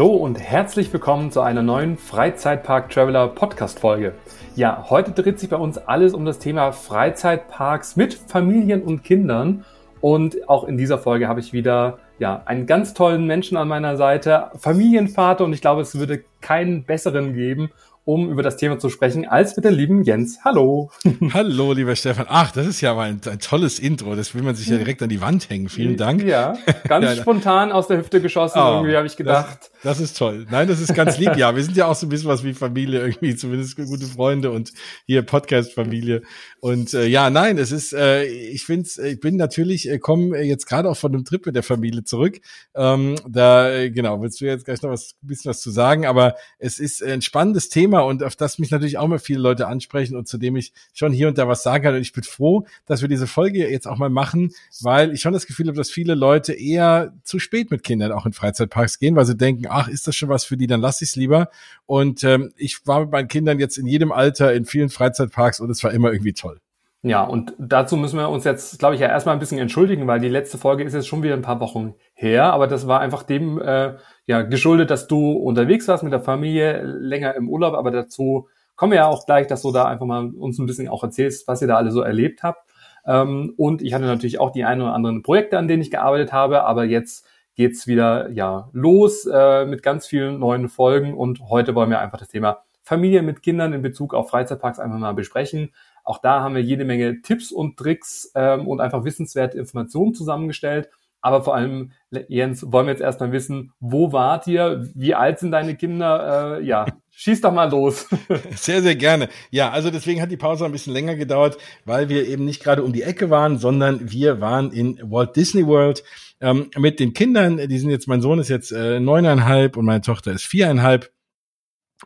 Hallo und herzlich willkommen zu einer neuen Freizeitpark Traveler Podcast Folge. Ja, heute dreht sich bei uns alles um das Thema Freizeitparks mit Familien und Kindern. Und auch in dieser Folge habe ich wieder ja, einen ganz tollen Menschen an meiner Seite, Familienvater und ich glaube, es würde keinen besseren geben um über das Thema zu sprechen, als mit dem lieben Jens. Hallo. Hallo, lieber Stefan. Ach, das ist ja mal ein, ein, tolles Intro. Das will man sich ja direkt an die Wand hängen. Vielen Dank. Ja, ganz ja, spontan aus der Hüfte geschossen, oh, irgendwie habe ich gedacht. Das, ist toll. Nein, das ist ganz lieb. Ja, wir sind ja auch so ein bisschen was wie Familie irgendwie, zumindest gute Freunde und hier Podcast-Familie. Und äh, ja, nein, es ist, äh, ich finde ich bin natürlich, äh, komme jetzt gerade auch von einem Trip mit der Familie zurück. Ähm, da, äh, genau, willst du jetzt gleich noch was, ein bisschen was zu sagen, aber es ist ein spannendes Thema und auf das mich natürlich auch mal viele Leute ansprechen und zu dem ich schon hier und da was sagen kann. Und ich bin froh, dass wir diese Folge jetzt auch mal machen, weil ich schon das Gefühl habe, dass viele Leute eher zu spät mit Kindern auch in Freizeitparks gehen, weil sie denken, ach, ist das schon was für die, dann lass ich es lieber. Und ähm, ich war mit meinen Kindern jetzt in jedem Alter in vielen Freizeitparks und es war immer irgendwie toll. Ja, und dazu müssen wir uns jetzt, glaube ich, ja erstmal ein bisschen entschuldigen, weil die letzte Folge ist jetzt schon wieder ein paar Wochen her, aber das war einfach dem äh, ja geschuldet, dass du unterwegs warst mit der Familie, länger im Urlaub, aber dazu kommen wir ja auch gleich, dass du da einfach mal uns ein bisschen auch erzählst, was ihr da alle so erlebt habt. Ähm, und ich hatte natürlich auch die ein oder anderen Projekte, an denen ich gearbeitet habe, aber jetzt geht's wieder ja los äh, mit ganz vielen neuen Folgen und heute wollen wir einfach das Thema Familie mit Kindern in Bezug auf Freizeitparks einfach mal besprechen. Auch da haben wir jede Menge Tipps und Tricks ähm, und einfach wissenswerte Informationen zusammengestellt. Aber vor allem, Jens, wollen wir jetzt erstmal wissen, wo wart ihr? Wie alt sind deine Kinder? Äh, ja, schieß doch mal los. Sehr, sehr gerne. Ja, also deswegen hat die Pause ein bisschen länger gedauert, weil wir eben nicht gerade um die Ecke waren, sondern wir waren in Walt Disney World ähm, mit den Kindern. Die sind jetzt, mein Sohn ist jetzt äh, neuneinhalb und meine Tochter ist viereinhalb.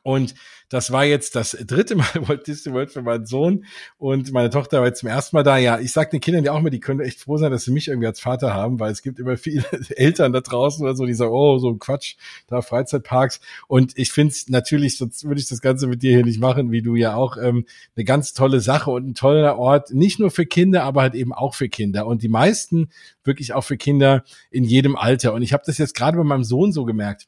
Und das war jetzt das dritte Mal Walt Disney World für meinen Sohn und meine Tochter war jetzt zum ersten Mal da. Ja, ich sag den Kindern ja auch mal, die können echt froh sein, dass sie mich irgendwie als Vater haben, weil es gibt immer viele Eltern da draußen oder so, die sagen, oh, so ein Quatsch, da Freizeitparks. Und ich finde es natürlich, sonst würde ich das Ganze mit dir hier nicht machen, wie du ja auch, ähm, eine ganz tolle Sache und ein toller Ort, nicht nur für Kinder, aber halt eben auch für Kinder. Und die meisten wirklich auch für Kinder in jedem Alter. Und ich habe das jetzt gerade bei meinem Sohn so gemerkt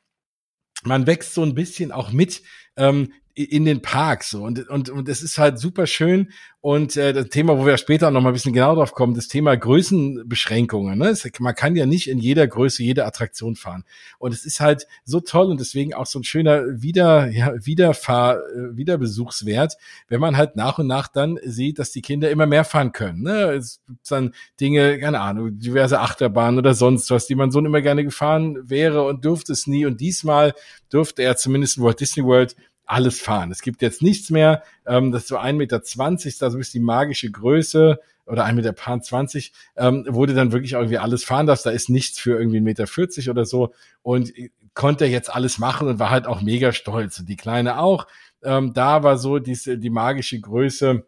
man wächst so ein bisschen auch mit ähm, in den Parks so und und und es ist halt super schön und äh, das Thema, wo wir später noch mal ein bisschen genau drauf kommen, das Thema Größenbeschränkungen. Ne? Es, man kann ja nicht in jeder Größe jede Attraktion fahren und es ist halt so toll und deswegen auch so ein schöner wieder ja, Wiederfahr äh, Wiederbesuchswert, wenn man halt nach und nach dann sieht, dass die Kinder immer mehr fahren können. Ne? Es gibt dann Dinge, keine Ahnung, diverse Achterbahnen oder sonst was, die man so immer gerne gefahren wäre und durfte es nie und diesmal durfte er zumindest in Walt Disney World alles fahren. Es gibt jetzt nichts mehr, ähm, das ist so 1,20 Meter, also ist die magische Größe oder 1,20 Meter, 20, ähm, wurde dann wirklich irgendwie alles fahren darfst. Da ist nichts für irgendwie 1,40 Meter oder so und konnte jetzt alles machen und war halt auch mega stolz. Und die Kleine auch. Ähm, da war so diese, die magische Größe,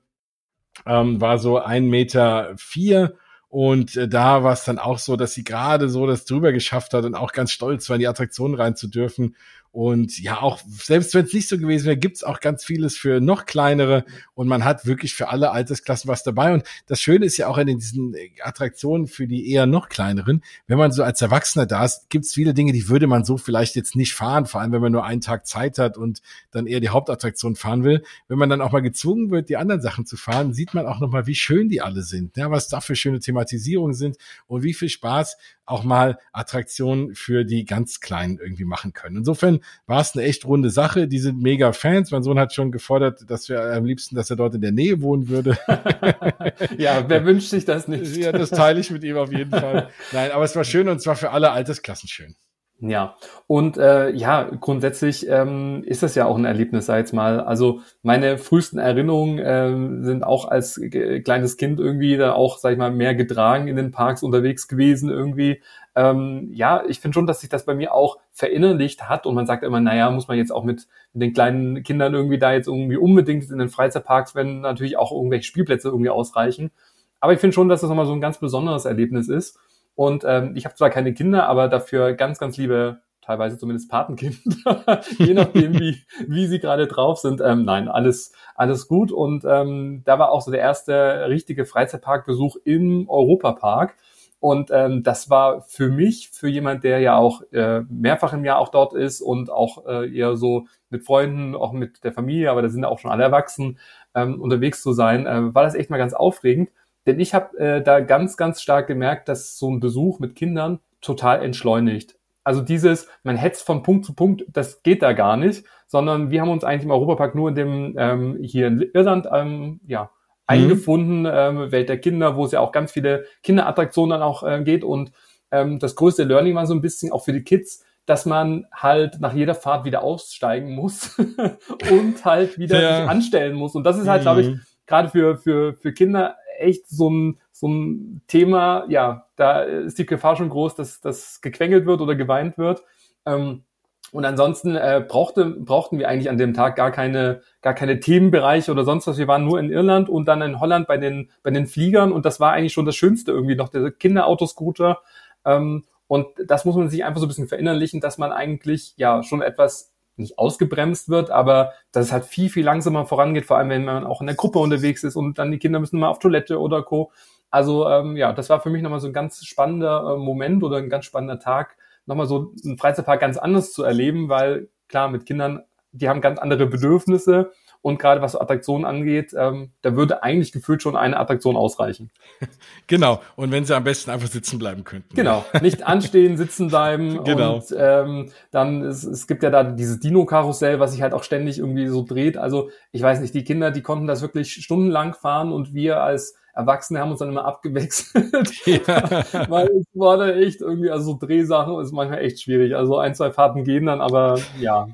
ähm, war so 1,04 Meter vier und äh, da war es dann auch so, dass sie gerade so das drüber geschafft hat und auch ganz stolz war, in die Attraktion rein zu dürfen. Und ja, auch selbst wenn es nicht so gewesen wäre, gibt's auch ganz vieles für noch kleinere und man hat wirklich für alle Altersklassen was dabei. Und das Schöne ist ja auch in diesen Attraktionen für die eher noch kleineren, wenn man so als Erwachsener da ist, gibt's viele Dinge, die würde man so vielleicht jetzt nicht fahren, vor allem wenn man nur einen Tag Zeit hat und dann eher die Hauptattraktion fahren will. Wenn man dann auch mal gezwungen wird, die anderen Sachen zu fahren, sieht man auch nochmal, wie schön die alle sind, ja, was da für schöne Thematisierungen sind und wie viel Spaß auch mal Attraktionen für die ganz Kleinen irgendwie machen können. Insofern war es eine echt runde Sache. Die sind mega Fans. Mein Sohn hat schon gefordert, dass wir am liebsten, dass er dort in der Nähe wohnen würde. ja, wer wünscht sich das nicht? Ja, das teile ich mit ihm auf jeden Fall. Nein, aber es war schön und zwar für alle Altersklassen schön. Ja, und äh, ja, grundsätzlich ähm, ist das ja auch ein Erlebnis, sag jetzt mal. Also meine frühesten Erinnerungen ähm, sind auch als kleines Kind irgendwie da auch, sag ich mal, mehr getragen in den Parks unterwegs gewesen irgendwie. Ähm, ja, ich finde schon, dass sich das bei mir auch verinnerlicht hat und man sagt immer, naja, muss man jetzt auch mit, mit den kleinen Kindern irgendwie da jetzt irgendwie unbedingt in den Freizeitparks, wenn natürlich auch irgendwelche Spielplätze irgendwie ausreichen. Aber ich finde schon, dass das nochmal so ein ganz besonderes Erlebnis ist. Und ähm, ich habe zwar keine Kinder, aber dafür ganz, ganz liebe, teilweise zumindest Patenkinder, je nachdem, wie, wie sie gerade drauf sind. Ähm, nein, alles, alles gut. Und ähm, da war auch so der erste richtige Freizeitparkbesuch im Europapark. Und ähm, das war für mich, für jemand, der ja auch äh, mehrfach im Jahr auch dort ist und auch äh, eher so mit Freunden, auch mit der Familie, aber da sind auch schon alle erwachsen, ähm, unterwegs zu sein, äh, war das echt mal ganz aufregend. Denn ich habe äh, da ganz, ganz stark gemerkt, dass so ein Besuch mit Kindern total entschleunigt. Also dieses, man hetzt von Punkt zu Punkt, das geht da gar nicht, sondern wir haben uns eigentlich im Europapark nur in dem ähm, hier in Irland ähm, ja, mhm. eingefunden, ähm, Welt der Kinder, wo es ja auch ganz viele Kinderattraktionen dann auch äh, geht. Und ähm, das größte Learning war so ein bisschen auch für die Kids, dass man halt nach jeder Fahrt wieder aussteigen muss und halt wieder ja. sich anstellen muss. Und das ist halt, mhm. glaube ich, gerade für, für, für Kinder echt so ein, so ein Thema, ja, da ist die Gefahr schon groß, dass das gequengelt wird oder geweint wird. Ähm, und ansonsten äh, brauchte, brauchten wir eigentlich an dem Tag gar keine, gar keine Themenbereiche oder sonst was. Wir waren nur in Irland und dann in Holland bei den, bei den Fliegern und das war eigentlich schon das Schönste irgendwie noch, der Kinderautoscooter. Ähm, und das muss man sich einfach so ein bisschen verinnerlichen, dass man eigentlich ja schon etwas nicht ausgebremst wird, aber dass es halt viel, viel langsamer vorangeht, vor allem wenn man auch in der Gruppe unterwegs ist und dann die Kinder müssen mal auf Toilette oder Co. Also ähm, ja, das war für mich nochmal so ein ganz spannender äh, Moment oder ein ganz spannender Tag, nochmal so einen Freizeitpark ganz anders zu erleben, weil klar, mit Kindern, die haben ganz andere Bedürfnisse und gerade was Attraktionen angeht, ähm, da würde eigentlich gefühlt schon eine Attraktion ausreichen. Genau. Und wenn sie am besten einfach sitzen bleiben könnten. Genau. Nicht anstehen, sitzen bleiben. Genau. Und ähm, dann, es, es gibt ja da dieses Dino-Karussell, was sich halt auch ständig irgendwie so dreht. Also ich weiß nicht, die Kinder, die konnten das wirklich stundenlang fahren und wir als Erwachsene haben uns dann immer abgewechselt. Ja. Weil es war da echt irgendwie, also so Drehsachen ist manchmal echt schwierig. Also ein, zwei Fahrten gehen dann, aber ja.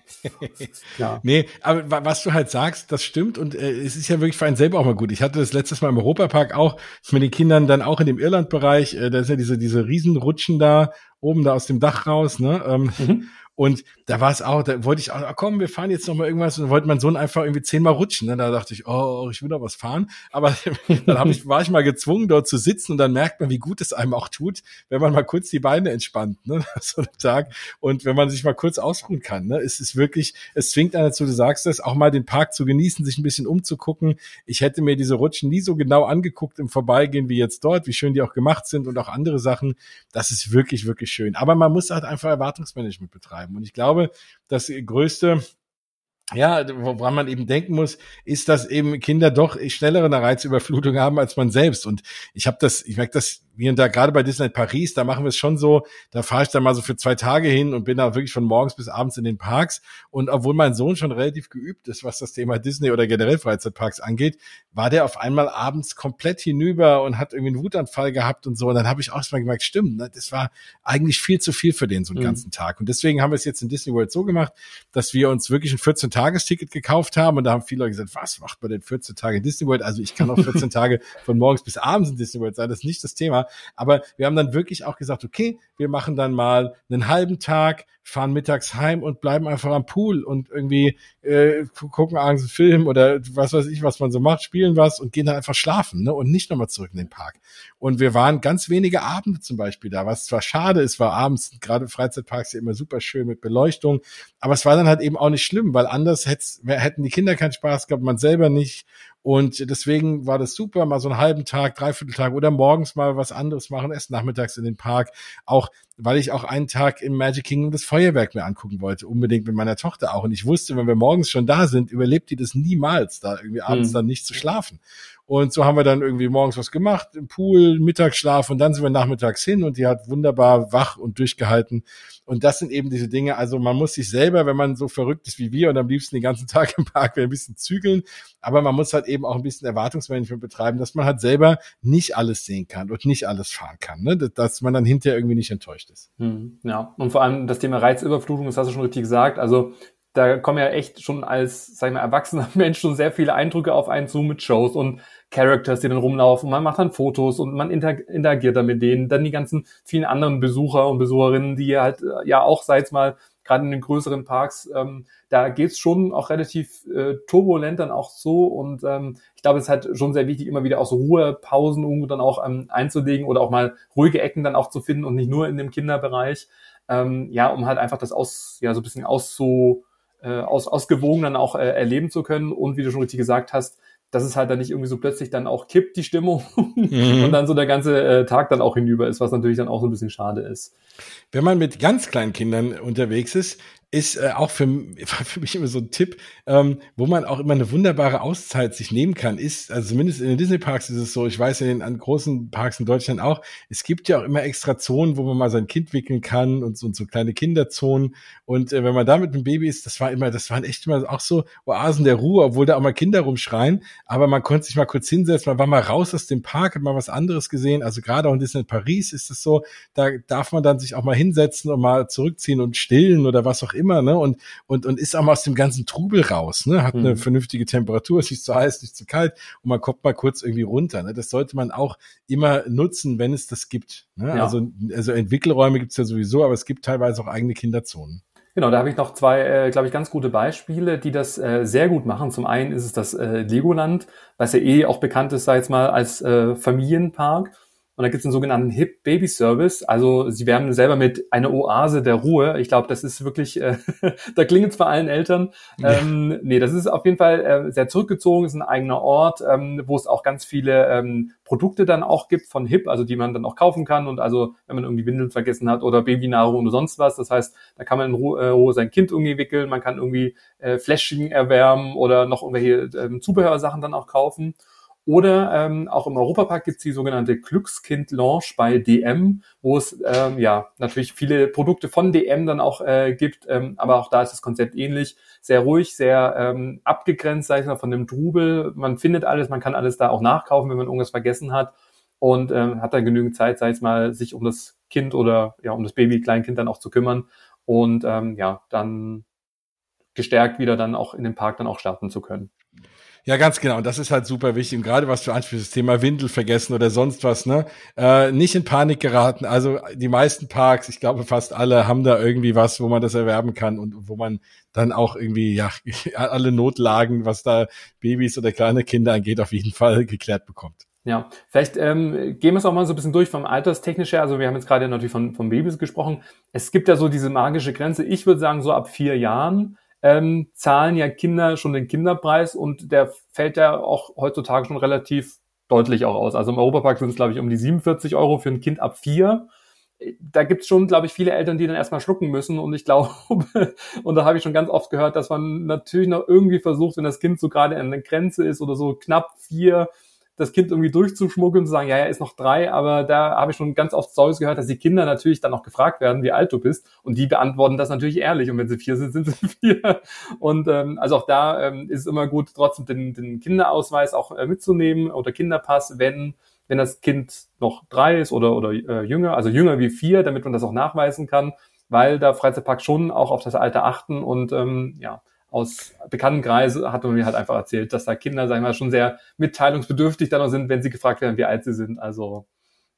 ja. Nee, aber was du halt sagst, das stimmt und äh, es ist ja wirklich für einen selber auch mal gut. Ich hatte das letztes Mal im Europapark auch mit den Kindern dann auch in dem Irlandbereich, äh, da ist ja diese, diese Riesenrutschen da oben da aus dem Dach raus, ne? Ähm, mhm. Und da war es auch, da wollte ich auch, ah, komm, wir fahren jetzt noch mal irgendwas und wollte mein Sohn einfach irgendwie zehnmal rutschen. Ne? Da dachte ich, oh, ich will doch was fahren. Aber dann hab ich, war ich mal gezwungen, dort zu sitzen und dann merkt man, wie gut es einem auch tut, wenn man mal kurz die Beine entspannt, ne? so einen Tag. Und wenn man sich mal kurz ausruhen kann. Ne? Es ist wirklich, es zwingt einen dazu, du sagst es, auch mal den Park zu genießen, sich ein bisschen umzugucken. Ich hätte mir diese Rutschen nie so genau angeguckt im Vorbeigehen wie jetzt dort, wie schön die auch gemacht sind und auch andere Sachen. Das ist wirklich, wirklich schön. Aber man muss halt einfach Erwartungsmanagement betreiben bleiben. Und ich glaube, das größte ja, woran man eben denken muss, ist, dass eben Kinder doch schnellere Reizüberflutung haben als man selbst. Und ich habe das, ich merke das hier und da, gerade bei Disney Paris, da machen wir es schon so, da fahre ich dann mal so für zwei Tage hin und bin da wirklich von morgens bis abends in den Parks. Und obwohl mein Sohn schon relativ geübt ist, was das Thema Disney oder generell Freizeitparks angeht, war der auf einmal abends komplett hinüber und hat irgendwie einen Wutanfall gehabt und so. Und dann habe ich auch mal gemerkt, stimmt, ne, das war eigentlich viel zu viel für den so einen mhm. ganzen Tag. Und deswegen haben wir es jetzt in Disney World so gemacht, dass wir uns wirklich in 14 Tagesticket gekauft haben und da haben viele Leute gesagt, was macht man denn 14 Tage in Disney World? Also ich kann auch 14 Tage von morgens bis abends in Disney World sein, das ist nicht das Thema. Aber wir haben dann wirklich auch gesagt, okay, wir machen dann mal einen halben Tag, fahren mittags heim und bleiben einfach am Pool und irgendwie äh, gucken abends einen Film oder was weiß ich, was man so macht, spielen was und gehen dann einfach schlafen ne? und nicht nochmal zurück in den Park. Und wir waren ganz wenige Abende zum Beispiel da, was zwar schade ist, war abends gerade Freizeitparks ja immer super schön mit Beleuchtung, aber es war dann halt eben auch nicht schlimm, weil andere anders hätten die Kinder keinen Spaß gehabt, man selber nicht und deswegen war das super, mal so einen halben Tag, dreiviertel Tag oder morgens mal was anderes machen, erst nachmittags in den Park. Auch weil ich auch einen Tag im Magic Kingdom das Feuerwerk mir angucken wollte, unbedingt mit meiner Tochter auch. Und ich wusste, wenn wir morgens schon da sind, überlebt die das niemals, da irgendwie abends mhm. dann nicht zu schlafen. Und so haben wir dann irgendwie morgens was gemacht, im Pool, Mittagsschlaf und dann sind wir nachmittags hin und die hat wunderbar wach und durchgehalten. Und das sind eben diese Dinge. Also man muss sich selber, wenn man so verrückt ist wie wir und am liebsten den ganzen Tag im Park ein bisschen zügeln, aber man muss halt eben auch ein bisschen Erwartungsmanagement betreiben, dass man halt selber nicht alles sehen kann und nicht alles fahren kann, ne? dass man dann hinterher irgendwie nicht enttäuscht ist. Hm, ja, und vor allem das Thema Reizüberflutung, das hast du schon richtig gesagt. Also da kommen ja echt schon als, sag ich mal, erwachsener Mensch schon sehr viele Eindrücke auf einen zu mit Shows und Characters, die dann rumlaufen. Man macht dann Fotos und man interagiert dann mit denen. Dann die ganzen vielen anderen Besucher und Besucherinnen, die halt äh, ja auch, seit mal, gerade in den größeren Parks, ähm, da geht's schon auch relativ äh, turbulent dann auch so. Und ähm, ich glaube, es ist halt schon sehr wichtig, immer wieder auch so Ruhepausen irgendwo dann auch ähm, einzulegen oder auch mal ruhige Ecken dann auch zu finden und nicht nur in dem Kinderbereich. Ähm, ja, um halt einfach das aus, ja, so ein bisschen auszu, äh, aus, ausgewogen dann auch äh, erleben zu können. Und wie du schon richtig gesagt hast, dass es halt dann nicht irgendwie so plötzlich dann auch kippt, die Stimmung, mhm. und dann so der ganze äh, Tag dann auch hinüber ist, was natürlich dann auch so ein bisschen schade ist. Wenn man mit ganz kleinen Kindern unterwegs ist, ist äh, auch für, für mich immer so ein Tipp, ähm, wo man auch immer eine wunderbare Auszeit sich nehmen kann, ist, also zumindest in den Disney-Parks ist es so, ich weiß in den an großen Parks in Deutschland auch, es gibt ja auch immer extra Zonen, wo man mal sein Kind wickeln kann und so, und so kleine Kinderzonen. Und äh, wenn man da mit einem Baby ist, das war immer, das waren echt immer auch so Oasen der Ruhe, obwohl da auch mal Kinder rumschreien, aber man konnte sich mal kurz hinsetzen, man war mal raus aus dem Park, hat mal was anderes gesehen. Also gerade auch in Disney Paris ist es so, da darf man dann sich auch mal hinsetzen und mal zurückziehen und stillen oder was auch immer immer, ne? Und, und, und ist auch mal aus dem ganzen Trubel raus, ne? Hat eine mhm. vernünftige Temperatur, ist nicht zu heiß, nicht zu kalt und man kommt mal kurz irgendwie runter. Ne? Das sollte man auch immer nutzen, wenn es das gibt. Ne? Ja. Also, also Entwickelräume gibt's ja sowieso, aber es gibt teilweise auch eigene Kinderzonen. Genau, da habe ich noch zwei, äh, glaube ich, ganz gute Beispiele, die das äh, sehr gut machen. Zum einen ist es das äh, Legoland, was ja eh auch bekannt ist, sei jetzt mal, als äh, Familienpark. Und da gibt es einen sogenannten Hip Baby Service. Also sie werben selber mit einer Oase der Ruhe. Ich glaube, das ist wirklich, äh, da klingt es bei allen Eltern. Ja. Ähm, nee, das ist auf jeden Fall äh, sehr zurückgezogen, ist ein eigener Ort, ähm, wo es auch ganz viele ähm, Produkte dann auch gibt von Hip, also die man dann auch kaufen kann. Und also, wenn man irgendwie Windeln vergessen hat oder Babynahrung oder sonst was. Das heißt, da kann man in Ruhe, äh, Ruhe sein Kind irgendwie wickeln, man kann irgendwie äh, Fläschchen erwärmen oder noch irgendwelche ähm, Zubehörsachen dann auch kaufen. Oder ähm, auch im Europapark gibt es die sogenannte Glückskind-Launch bei DM, wo es ähm, ja natürlich viele Produkte von DM dann auch äh, gibt, ähm, aber auch da ist das Konzept ähnlich. Sehr ruhig, sehr ähm, abgegrenzt, sag ich mal, von dem Trubel. Man findet alles, man kann alles da auch nachkaufen, wenn man irgendwas vergessen hat und ähm, hat dann genügend Zeit, sag ich mal, sich um das Kind oder ja um das Baby, Kleinkind dann auch zu kümmern und ähm, ja dann gestärkt wieder dann auch in den Park dann auch starten zu können. Ja, ganz genau. Und das ist halt super wichtig. Und gerade was du ansprichst, das Thema Windel vergessen oder sonst was, ne? Äh, nicht in Panik geraten. Also die meisten Parks, ich glaube fast alle, haben da irgendwie was, wo man das erwerben kann und wo man dann auch irgendwie, ja, alle Notlagen, was da Babys oder kleine Kinder angeht, auf jeden Fall geklärt bekommt. Ja, vielleicht ähm, gehen wir es auch mal so ein bisschen durch vom Alterstechnisch her. Also wir haben jetzt gerade natürlich von, von Babys gesprochen. Es gibt ja so diese magische Grenze. Ich würde sagen, so ab vier Jahren ähm, zahlen ja Kinder schon den Kinderpreis und der fällt ja auch heutzutage schon relativ deutlich auch aus. Also im Europapark sind es, glaube ich, um die 47 Euro für ein Kind ab vier. Da gibt es schon, glaube ich, viele Eltern, die dann erstmal schlucken müssen. Und ich glaube, und da habe ich schon ganz oft gehört, dass man natürlich noch irgendwie versucht, wenn das Kind so gerade an der Grenze ist oder so knapp vier, das Kind irgendwie durchzuschmuggeln und zu sagen, ja, er ist noch drei, aber da habe ich schon ganz oft Stories gehört, dass die Kinder natürlich dann auch gefragt werden, wie alt du bist. Und die beantworten das natürlich ehrlich. Und wenn sie vier sind, sind sie vier. Und ähm, also auch da ähm, ist es immer gut, trotzdem den, den Kinderausweis auch äh, mitzunehmen oder Kinderpass, wenn wenn das Kind noch drei ist oder oder äh, jünger, also jünger wie vier, damit man das auch nachweisen kann, weil da Freizeitpark schon auch auf das Alter achten und ähm, ja aus bekannten Kreisen hat man mir halt einfach erzählt, dass da Kinder, sagen wir mal, schon sehr mitteilungsbedürftig dann noch sind, wenn sie gefragt werden, wie alt sie sind. Also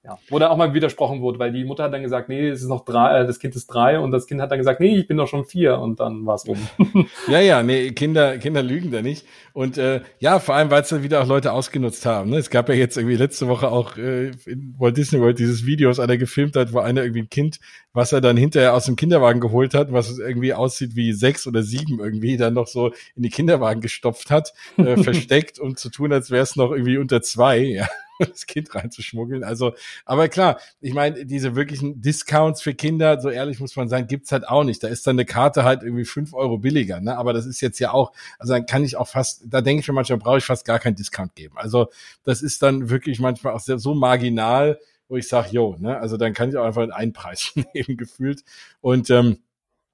ja, wo dann auch mal widersprochen wurde, weil die Mutter hat dann gesagt, nee, es ist noch drei, äh, das Kind ist drei und das Kind hat dann gesagt, nee, ich bin doch schon vier und dann war es um. ja, ja, nee, Kinder, Kinder lügen da nicht. Und äh, ja, vor allem, weil es dann wieder auch Leute ausgenutzt haben. Ne? Es gab ja jetzt irgendwie letzte Woche auch äh, in Walt Disney World dieses Video, was einer gefilmt hat, wo einer irgendwie ein Kind, was er dann hinterher aus dem Kinderwagen geholt hat, was irgendwie aussieht wie sechs oder sieben irgendwie, dann noch so in die Kinderwagen gestopft hat, äh, versteckt, um zu tun, als wäre es noch irgendwie unter zwei. Ja. das Kind reinzuschmuggeln. Also, aber klar, ich meine, diese wirklichen Discounts für Kinder, so ehrlich muss man sagen, gibt's halt auch nicht. Da ist dann eine Karte halt irgendwie fünf Euro billiger, ne? Aber das ist jetzt ja auch, also dann kann ich auch fast, da denke ich mir manchmal, brauche ich fast gar keinen Discount geben. Also, das ist dann wirklich manchmal auch sehr, so marginal, wo ich sage, jo, ne? Also dann kann ich auch einfach einen Preis nehmen, gefühlt. Und ähm,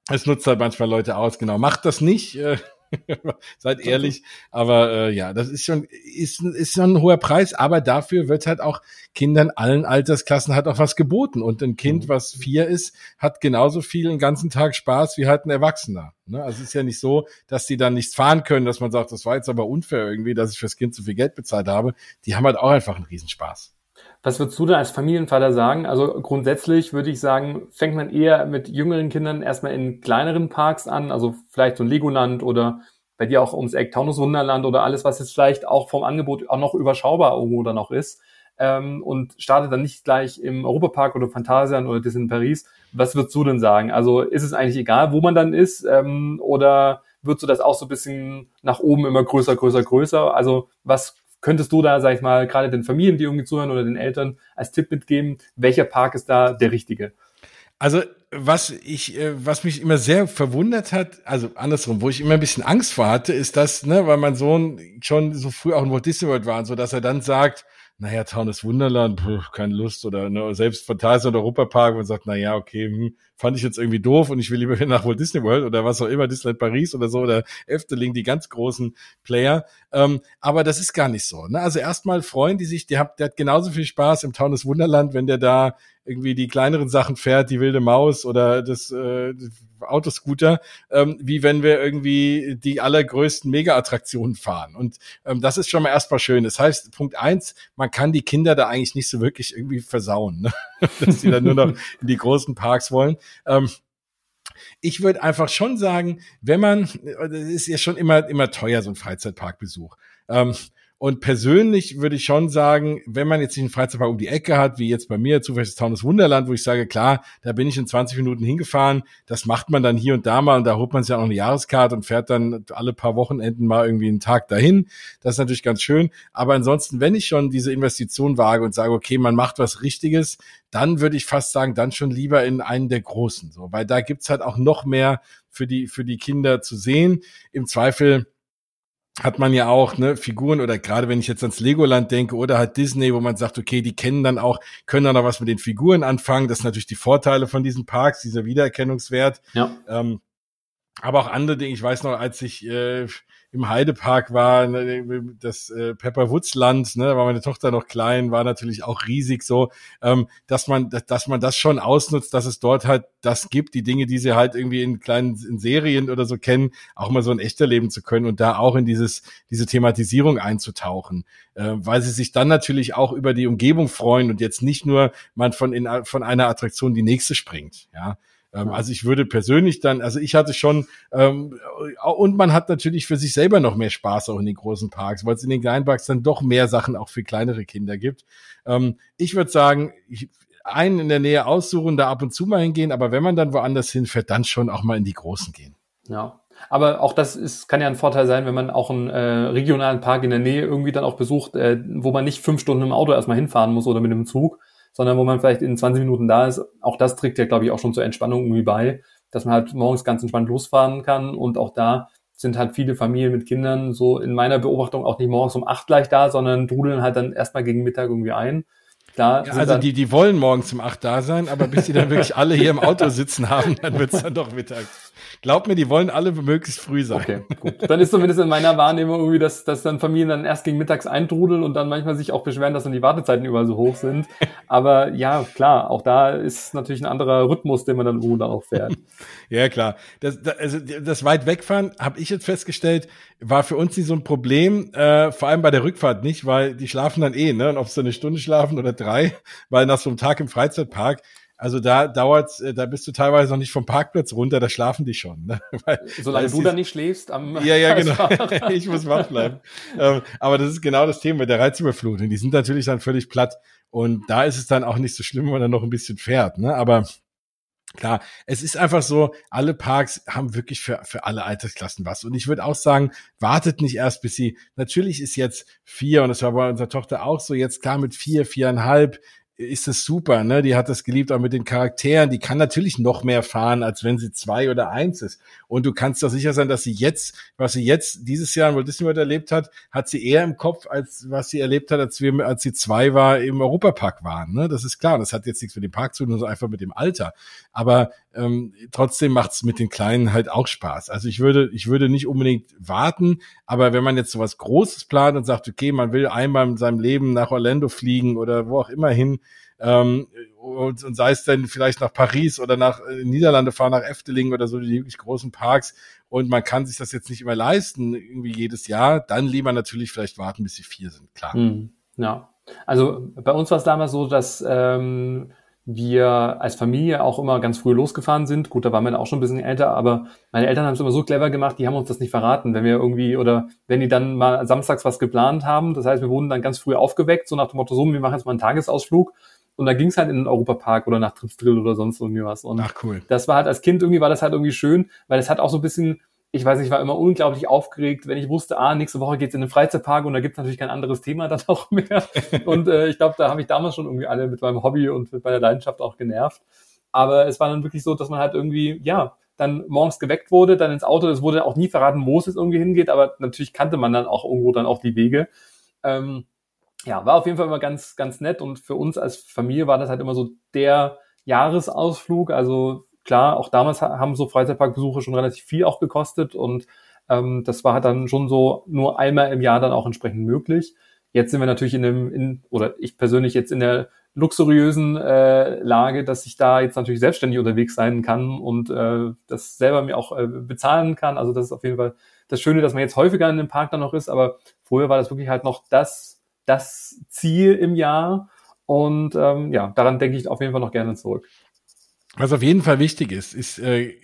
es nutzt halt manchmal Leute aus, genau. Macht das nicht. Äh, Seid ehrlich. Aber äh, ja, das ist schon, ist, ist schon ein hoher Preis, aber dafür wird halt auch Kindern allen Altersklassen halt auch was geboten. Und ein Kind, mhm. was vier ist, hat genauso viel den ganzen Tag Spaß wie halt ein Erwachsener. Ne? Also es ist ja nicht so, dass die dann nichts fahren können, dass man sagt, das war jetzt aber unfair irgendwie, dass ich fürs Kind zu viel Geld bezahlt habe. Die haben halt auch einfach einen Riesenspaß. Was würdest du denn als Familienvater sagen? Also grundsätzlich würde ich sagen, fängt man eher mit jüngeren Kindern erstmal in kleineren Parks an, also vielleicht so ein Legoland oder bei dir auch ums Eck Taunus Wunderland oder alles, was jetzt vielleicht auch vom Angebot auch noch überschaubar irgendwo dann noch ist. Ähm, und startet dann nicht gleich im Europapark oder Phantasian oder Disney Paris. Was würdest du denn sagen? Also ist es eigentlich egal, wo man dann ist? Ähm, oder wird so das auch so ein bisschen nach oben immer größer, größer, größer? Also was könntest du da, sag ich mal, gerade den Familien, die irgendwie zuhören oder den Eltern als Tipp mitgeben, welcher Park ist da der richtige? Also was ich, äh, was mich immer sehr verwundert hat, also andersrum, wo ich immer ein bisschen Angst vor hatte, ist das, ne, weil mein Sohn schon so früh auch in Walt Disney World war, und so dass er dann sagt, naja, Town Wunderland, puh, keine Lust oder ne, selbst Fantasia und Europapark und sagt, naja, okay, hm, fand ich jetzt irgendwie doof und ich will lieber nach Walt Disney World oder was auch immer, Disneyland Paris oder so oder Efteling, die ganz großen Player. Ähm, aber das ist gar nicht so. Ne? Also erstmal freuen die sich, die hat, der hat genauso viel Spaß im Town Wunderland, wenn der da irgendwie die kleineren Sachen fährt, die wilde Maus oder das, äh, Autoscooter, ähm, wie wenn wir irgendwie die allergrößten Mega-Attraktionen fahren. Und ähm, das ist schon mal erstmal schön. Das heißt, Punkt eins, man kann die Kinder da eigentlich nicht so wirklich irgendwie versauen, ne? dass sie dann nur noch in die großen Parks wollen. Ähm, ich würde einfach schon sagen, wenn man, das ist ja schon immer, immer teuer, so ein Freizeitparkbesuch. Ähm, und persönlich würde ich schon sagen, wenn man jetzt nicht einen Freizeitpark um die Ecke hat, wie jetzt bei mir, zufällig das Taunus Wunderland, wo ich sage, klar, da bin ich in 20 Minuten hingefahren, das macht man dann hier und da mal und da holt man sich ja auch eine Jahreskarte und fährt dann alle paar Wochenenden mal irgendwie einen Tag dahin. Das ist natürlich ganz schön. Aber ansonsten, wenn ich schon diese Investition wage und sage, okay, man macht was Richtiges, dann würde ich fast sagen, dann schon lieber in einen der großen, so, weil da gibt's halt auch noch mehr für die, für die Kinder zu sehen. Im Zweifel, hat man ja auch ne, Figuren oder gerade wenn ich jetzt ans Legoland denke oder halt Disney, wo man sagt, okay, die kennen dann auch, können dann auch was mit den Figuren anfangen. Das sind natürlich die Vorteile von diesen Parks, dieser Wiedererkennungswert. Ja. Ähm, aber auch andere Dinge. Ich weiß noch, als ich äh, im Heidepark war, ne, das äh, Pepperwoodsland, ne, da war meine Tochter noch klein, war natürlich auch riesig so, ähm, dass man, dass, man das schon ausnutzt, dass es dort halt das gibt, die Dinge, die sie halt irgendwie in kleinen in Serien oder so kennen, auch mal so ein echter leben zu können und da auch in dieses diese Thematisierung einzutauchen, äh, weil sie sich dann natürlich auch über die Umgebung freuen und jetzt nicht nur man von in von einer Attraktion die nächste springt, ja. Ähm, also ich würde persönlich dann, also ich hatte schon, ähm, und man hat natürlich für sich selber noch mehr Spaß auch in den großen Parks, weil es in den kleinen Parks dann doch mehr Sachen auch für kleinere Kinder gibt. Ähm, ich würde sagen, ich, einen in der Nähe aussuchen, da ab und zu mal hingehen, aber wenn man dann woanders hinfährt, dann schon auch mal in die großen gehen. Ja. Aber auch das ist, kann ja ein Vorteil sein, wenn man auch einen äh, regionalen Park in der Nähe irgendwie dann auch besucht, äh, wo man nicht fünf Stunden im Auto erstmal hinfahren muss oder mit dem Zug, sondern wo man vielleicht in 20 Minuten da ist. Auch das trägt ja, glaube ich, auch schon zur Entspannung irgendwie bei, dass man halt morgens ganz entspannt losfahren kann und auch da sind halt viele Familien mit Kindern so in meiner Beobachtung auch nicht morgens um acht gleich da, sondern drudeln halt dann erstmal gegen Mittag irgendwie ein. Klar, ja, also die, die wollen morgens um acht da sein, aber bis die dann wirklich alle hier im Auto sitzen haben, dann wird's dann doch mittags. Glaub mir, die wollen alle möglichst früh sein. Okay, gut. Dann ist zumindest in meiner Wahrnehmung irgendwie, dass, dass dann Familien dann erst gegen mittags eintrudeln und dann manchmal sich auch beschweren, dass dann die Wartezeiten überall so hoch sind. Aber ja, klar, auch da ist natürlich ein anderer Rhythmus, den man dann irgendwo auch fährt. ja, klar. Das, das, also das weit wegfahren, habe ich jetzt festgestellt, war für uns nicht so ein Problem, äh, vor allem bei der Rückfahrt nicht, weil die schlafen dann eh, ne? Und ob sie eine Stunde schlafen oder drei, weil nach so einem Tag im Freizeitpark, also da dauert, äh, da bist du teilweise noch nicht vom Parkplatz runter, da schlafen die schon. Ne? Weil, Solange du da nicht schläfst am Ja, ja, genau. ich muss wach bleiben. ähm, aber das ist genau das Thema mit der Reizüberflutung. Die sind natürlich dann völlig platt. Und da ist es dann auch nicht so schlimm, wenn man dann noch ein bisschen fährt. Ne? Aber Klar, es ist einfach so, alle Parks haben wirklich für, für alle Altersklassen was. Und ich würde auch sagen, wartet nicht erst, bis sie, natürlich ist jetzt vier, und das war bei unserer Tochter auch so, jetzt klar mit vier, viereinhalb, ist es super, ne? Die hat das geliebt, auch mit den Charakteren. Die kann natürlich noch mehr fahren, als wenn sie zwei oder eins ist. Und du kannst doch sicher sein, dass sie jetzt, was sie jetzt dieses Jahr in Walt Disney World erlebt hat, hat sie eher im Kopf, als was sie erlebt hat, als wir, als sie zwei war im Europapark waren. Ne? Das ist klar. Das hat jetzt nichts mit dem Park zu tun, sondern einfach mit dem Alter. Aber ähm, trotzdem macht's mit den Kleinen halt auch Spaß. Also ich würde, ich würde nicht unbedingt warten, aber wenn man jetzt so was Großes plant und sagt, okay, man will einmal in seinem Leben nach Orlando fliegen oder wo auch immer hin, ähm, und, und sei es denn vielleicht nach Paris oder nach äh, Niederlande fahren, nach Efteling oder so, die wirklich großen Parks und man kann sich das jetzt nicht immer leisten, irgendwie jedes Jahr, dann lieber natürlich vielleicht warten, bis sie vier sind, klar. Mhm. Ja, also bei uns war es damals so, dass ähm, wir als Familie auch immer ganz früh losgefahren sind. Gut, da waren wir auch schon ein bisschen älter, aber meine Eltern haben es immer so clever gemacht, die haben uns das nicht verraten, wenn wir irgendwie oder wenn die dann mal samstags was geplant haben. Das heißt, wir wurden dann ganz früh aufgeweckt, so nach dem Motto, so, wir machen jetzt mal einen Tagesausflug und da ging es halt in den Europapark oder nach Tripsdrill oder sonst irgendwie was. Und Ach cool. Das war halt als Kind irgendwie war das halt irgendwie schön, weil es hat auch so ein bisschen ich weiß nicht, ich war immer unglaublich aufgeregt, wenn ich wusste, ah, nächste Woche geht's in den Freizeitpark und da gibt's natürlich kein anderes Thema dann auch mehr. und äh, ich glaube, da habe ich damals schon irgendwie alle mit meinem Hobby und mit meiner Leidenschaft auch genervt. Aber es war dann wirklich so, dass man halt irgendwie, ja, dann morgens geweckt wurde, dann ins Auto, es wurde auch nie verraten, wo es jetzt irgendwie hingeht, aber natürlich kannte man dann auch irgendwo dann auch die Wege. Ähm, ja, war auf jeden Fall immer ganz, ganz nett und für uns als Familie war das halt immer so der Jahresausflug. Also klar, auch damals haben so Freizeitparkbesuche schon relativ viel auch gekostet und ähm, das war dann schon so nur einmal im Jahr dann auch entsprechend möglich. Jetzt sind wir natürlich in dem, in, oder ich persönlich jetzt in der luxuriösen äh, Lage, dass ich da jetzt natürlich selbstständig unterwegs sein kann und äh, das selber mir auch äh, bezahlen kann. Also das ist auf jeden Fall das Schöne, dass man jetzt häufiger in dem Park dann noch ist, aber vorher war das wirklich halt noch das, das Ziel im Jahr. Und ähm, ja, daran denke ich auf jeden Fall noch gerne zurück. Was auf jeden Fall wichtig ist, ist äh,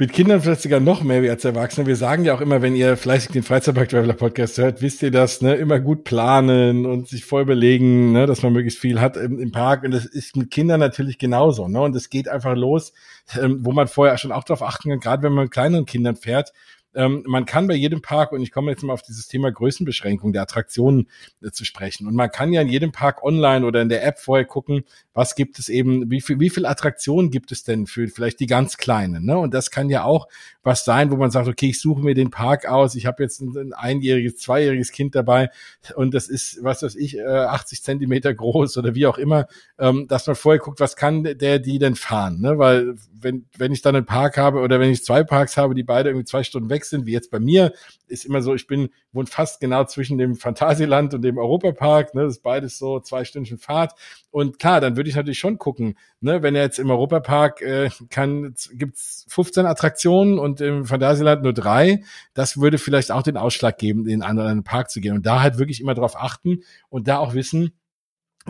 mit Kindern vielleicht sogar noch mehr wie als Erwachsene. Wir sagen ja auch immer, wenn ihr fleißig den Freizeitpark Traveler Podcast hört, wisst ihr das, ne? Immer gut planen und sich voll belegen, ne? dass man möglichst viel hat im, im Park. Und das ist mit Kindern natürlich genauso, ne? Und es geht einfach los, ähm, wo man vorher schon auch darauf achten kann, gerade wenn man mit kleineren Kindern fährt, ähm, man kann bei jedem Park, und ich komme jetzt mal auf dieses Thema Größenbeschränkung der Attraktionen äh, zu sprechen, und man kann ja in jedem Park online oder in der App vorher gucken, was gibt es eben, wie viel, wie viel Attraktionen gibt es denn für vielleicht die ganz kleinen, ne? Und das kann ja auch was sein, wo man sagt, okay, ich suche mir den Park aus, ich habe jetzt ein, ein einjähriges, zweijähriges Kind dabei und das ist, was weiß ich, 80 äh, Zentimeter groß oder wie auch immer, ähm, dass man vorher guckt, was kann der die denn fahren, ne? Weil wenn, wenn ich dann einen Park habe oder wenn ich zwei Parks habe, die beide irgendwie zwei Stunden weg sind, wie jetzt bei mir, ist immer so, ich bin, wohne fast genau zwischen dem Phantasialand und dem Europapark, ne, das ist beides so zwei Stunden Fahrt. Und klar, dann würde ich natürlich schon gucken, ne, wenn er jetzt im Europapark äh, kann, gibt's 15 Attraktionen und im Phantasialand nur drei, das würde vielleicht auch den Ausschlag geben, in einen anderen Park zu gehen. Und da halt wirklich immer darauf achten und da auch wissen,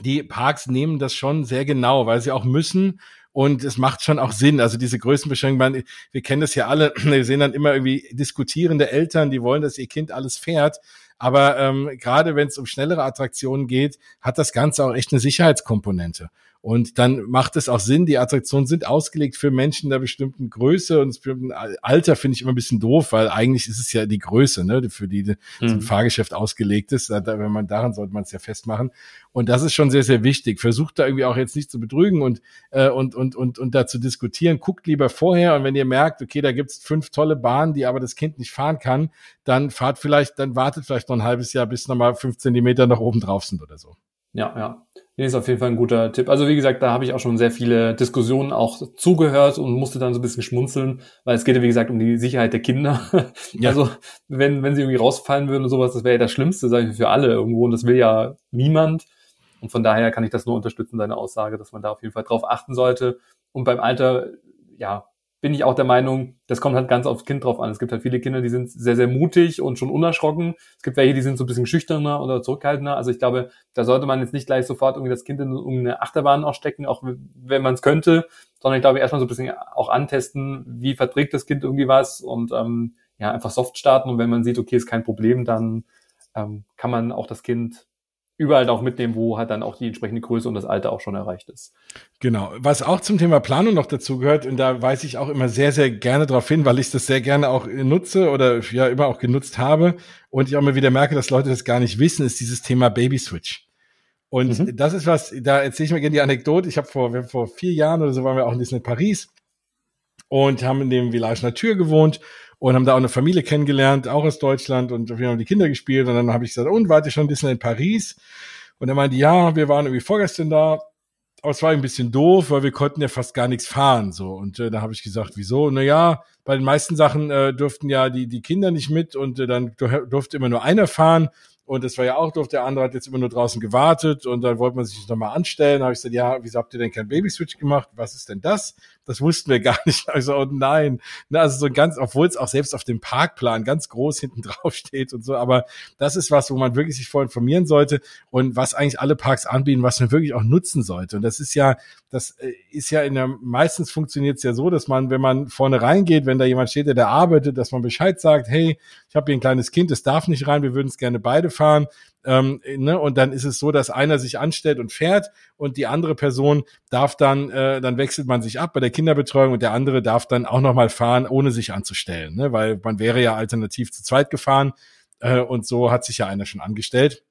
die Parks nehmen das schon sehr genau, weil sie auch müssen und es macht schon auch Sinn. Also diese Größenbeschränkungen, wir kennen das ja alle, wir sehen dann immer irgendwie diskutierende Eltern, die wollen, dass ihr Kind alles fährt. Aber ähm, gerade wenn es um schnellere Attraktionen geht, hat das Ganze auch echt eine Sicherheitskomponente. Und dann macht es auch Sinn, die Attraktionen sind ausgelegt für Menschen der bestimmten Größe und bestimmten Alter finde ich immer ein bisschen doof, weil eigentlich ist es ja die Größe, ne, für die das mhm. Fahrgeschäft ausgelegt ist. wenn man daran sollte man es ja festmachen. Und das ist schon sehr, sehr wichtig. Versucht da irgendwie auch jetzt nicht zu betrügen und, äh, und, und, und, und da zu diskutieren. Guckt lieber vorher und wenn ihr merkt, okay, da gibt's fünf tolle Bahnen, die aber das Kind nicht fahren kann, dann fahrt vielleicht, dann wartet vielleicht noch ein halbes Jahr, bis nochmal fünf Zentimeter nach oben drauf sind oder so. Ja, ja. Nee, ist auf jeden Fall ein guter Tipp. Also wie gesagt, da habe ich auch schon sehr viele Diskussionen auch zugehört und musste dann so ein bisschen schmunzeln, weil es geht ja wie gesagt um die Sicherheit der Kinder. Ja. Also wenn, wenn sie irgendwie rausfallen würden und sowas, das wäre ja das Schlimmste, sage ich, für alle irgendwo und das will ja niemand. Und von daher kann ich das nur unterstützen, deine Aussage, dass man da auf jeden Fall drauf achten sollte. Und beim Alter, ja, bin ich auch der Meinung, das kommt halt ganz aufs Kind drauf an. Es gibt halt viele Kinder, die sind sehr, sehr mutig und schon unerschrocken. Es gibt welche, die sind so ein bisschen schüchterner oder zurückhaltender. Also ich glaube, da sollte man jetzt nicht gleich sofort irgendwie das Kind in irgendeine Achterbahn auch stecken, auch wenn man es könnte, sondern ich glaube erstmal so ein bisschen auch antesten, wie verträgt das Kind irgendwie was und ähm, ja, einfach soft starten. Und wenn man sieht, okay, ist kein Problem, dann ähm, kann man auch das Kind überall auch mitnehmen, wo halt dann auch die entsprechende Größe und das Alter auch schon erreicht ist. Genau. Was auch zum Thema Planung noch dazu gehört, und da weise ich auch immer sehr, sehr gerne darauf hin, weil ich das sehr gerne auch nutze oder ja immer auch genutzt habe und ich auch immer wieder merke, dass Leute das gar nicht wissen, ist dieses Thema Baby Switch. Und mhm. das ist was, da erzähle ich mir gerne die Anekdote. Ich habe vor, vor vier Jahren oder so waren wir auch in Disney Paris und haben in dem Village Natur gewohnt und haben da auch eine Familie kennengelernt, auch aus Deutschland und wir haben die Kinder gespielt und dann habe ich gesagt, und wart ihr schon ein bisschen in Paris? Und er meinte, ja, wir waren irgendwie vorgestern da, aber es war ein bisschen doof, weil wir konnten ja fast gar nichts fahren so und äh, da habe ich gesagt, wieso? Na ja, bei den meisten Sachen äh, durften ja die die Kinder nicht mit und äh, dann durfte immer nur einer fahren und das war ja auch doof. Der andere hat jetzt immer nur draußen gewartet und dann wollte man sich nochmal anstellen. Da habe ich gesagt, ja, wieso habt ihr denn kein Babyswitch gemacht? Was ist denn das? Das wussten wir gar nicht. Also, oh nein. Also so ganz, obwohl es auch selbst auf dem Parkplan ganz groß hinten drauf steht und so. Aber das ist was, wo man wirklich sich vorher informieren sollte und was eigentlich alle Parks anbieten, was man wirklich auch nutzen sollte. Und das ist ja, das äh, ist ja in der, meistens funktioniert es ja so, dass man, wenn man vorne reingeht, wenn da jemand steht, der da arbeitet, dass man Bescheid sagt, hey, ich habe hier ein kleines Kind, es darf nicht rein, wir würden es gerne beide gefahren. Ähm, ne, und dann ist es so, dass einer sich anstellt und fährt und die andere Person darf dann, äh, dann wechselt man sich ab bei der Kinderbetreuung und der andere darf dann auch nochmal fahren, ohne sich anzustellen, ne, weil man wäre ja alternativ zu zweit gefahren äh, und so hat sich ja einer schon angestellt.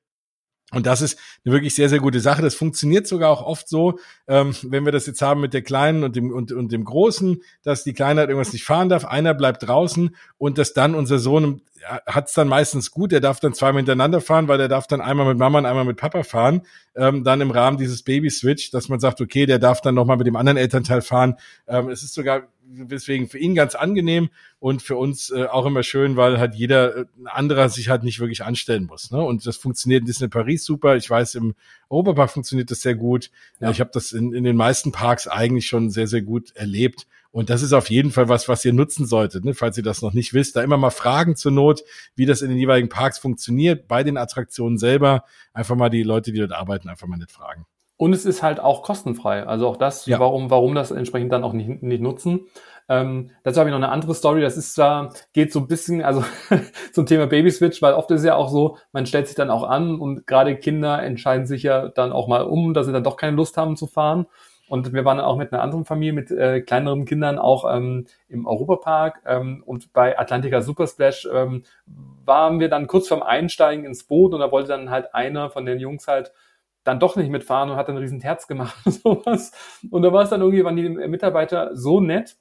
Und das ist eine wirklich sehr, sehr gute Sache. Das funktioniert sogar auch oft so, ähm, wenn wir das jetzt haben mit der Kleinen und dem, und, und dem Großen, dass die Kleine halt irgendwas nicht fahren darf, einer bleibt draußen und dass dann unser Sohn hat es dann meistens gut, der darf dann zweimal hintereinander fahren, weil der darf dann einmal mit Mama und einmal mit Papa fahren, ähm, dann im Rahmen dieses Baby-Switch, dass man sagt, okay, der darf dann nochmal mit dem anderen Elternteil fahren. Ähm, es ist sogar deswegen für ihn ganz angenehm und für uns äh, auch immer schön, weil halt jeder äh, anderer sich halt nicht wirklich anstellen muss. Ne? Und das funktioniert in Disney Paris super. Ich weiß, im Europapark funktioniert das sehr gut. Ja. Ich habe das in, in den meisten Parks eigentlich schon sehr, sehr gut erlebt. Und das ist auf jeden Fall was, was ihr nutzen solltet, ne? falls ihr das noch nicht wisst. Da immer mal fragen zur Not, wie das in den jeweiligen Parks funktioniert, bei den Attraktionen selber. Einfach mal die Leute, die dort arbeiten, einfach mal nicht fragen. Und es ist halt auch kostenfrei. Also auch das, ja. warum, warum das entsprechend dann auch nicht, nicht nutzen. Ähm, dazu habe ich noch eine andere Story. Das ist zwar, geht so ein bisschen, also zum Thema Babyswitch, weil oft ist es ja auch so, man stellt sich dann auch an und gerade Kinder entscheiden sich ja dann auch mal um, dass sie dann doch keine Lust haben zu fahren. Und wir waren auch mit einer anderen Familie, mit äh, kleineren Kindern auch ähm, im Europapark. Ähm, und bei Atlantica Super Splash ähm, waren wir dann kurz vorm Einsteigen ins Boot und da wollte dann halt einer von den Jungs halt dann doch nicht mitfahren und hat dann ein riesen Terz gemacht und sowas. Und da war es dann irgendwie, waren die Mitarbeiter so nett,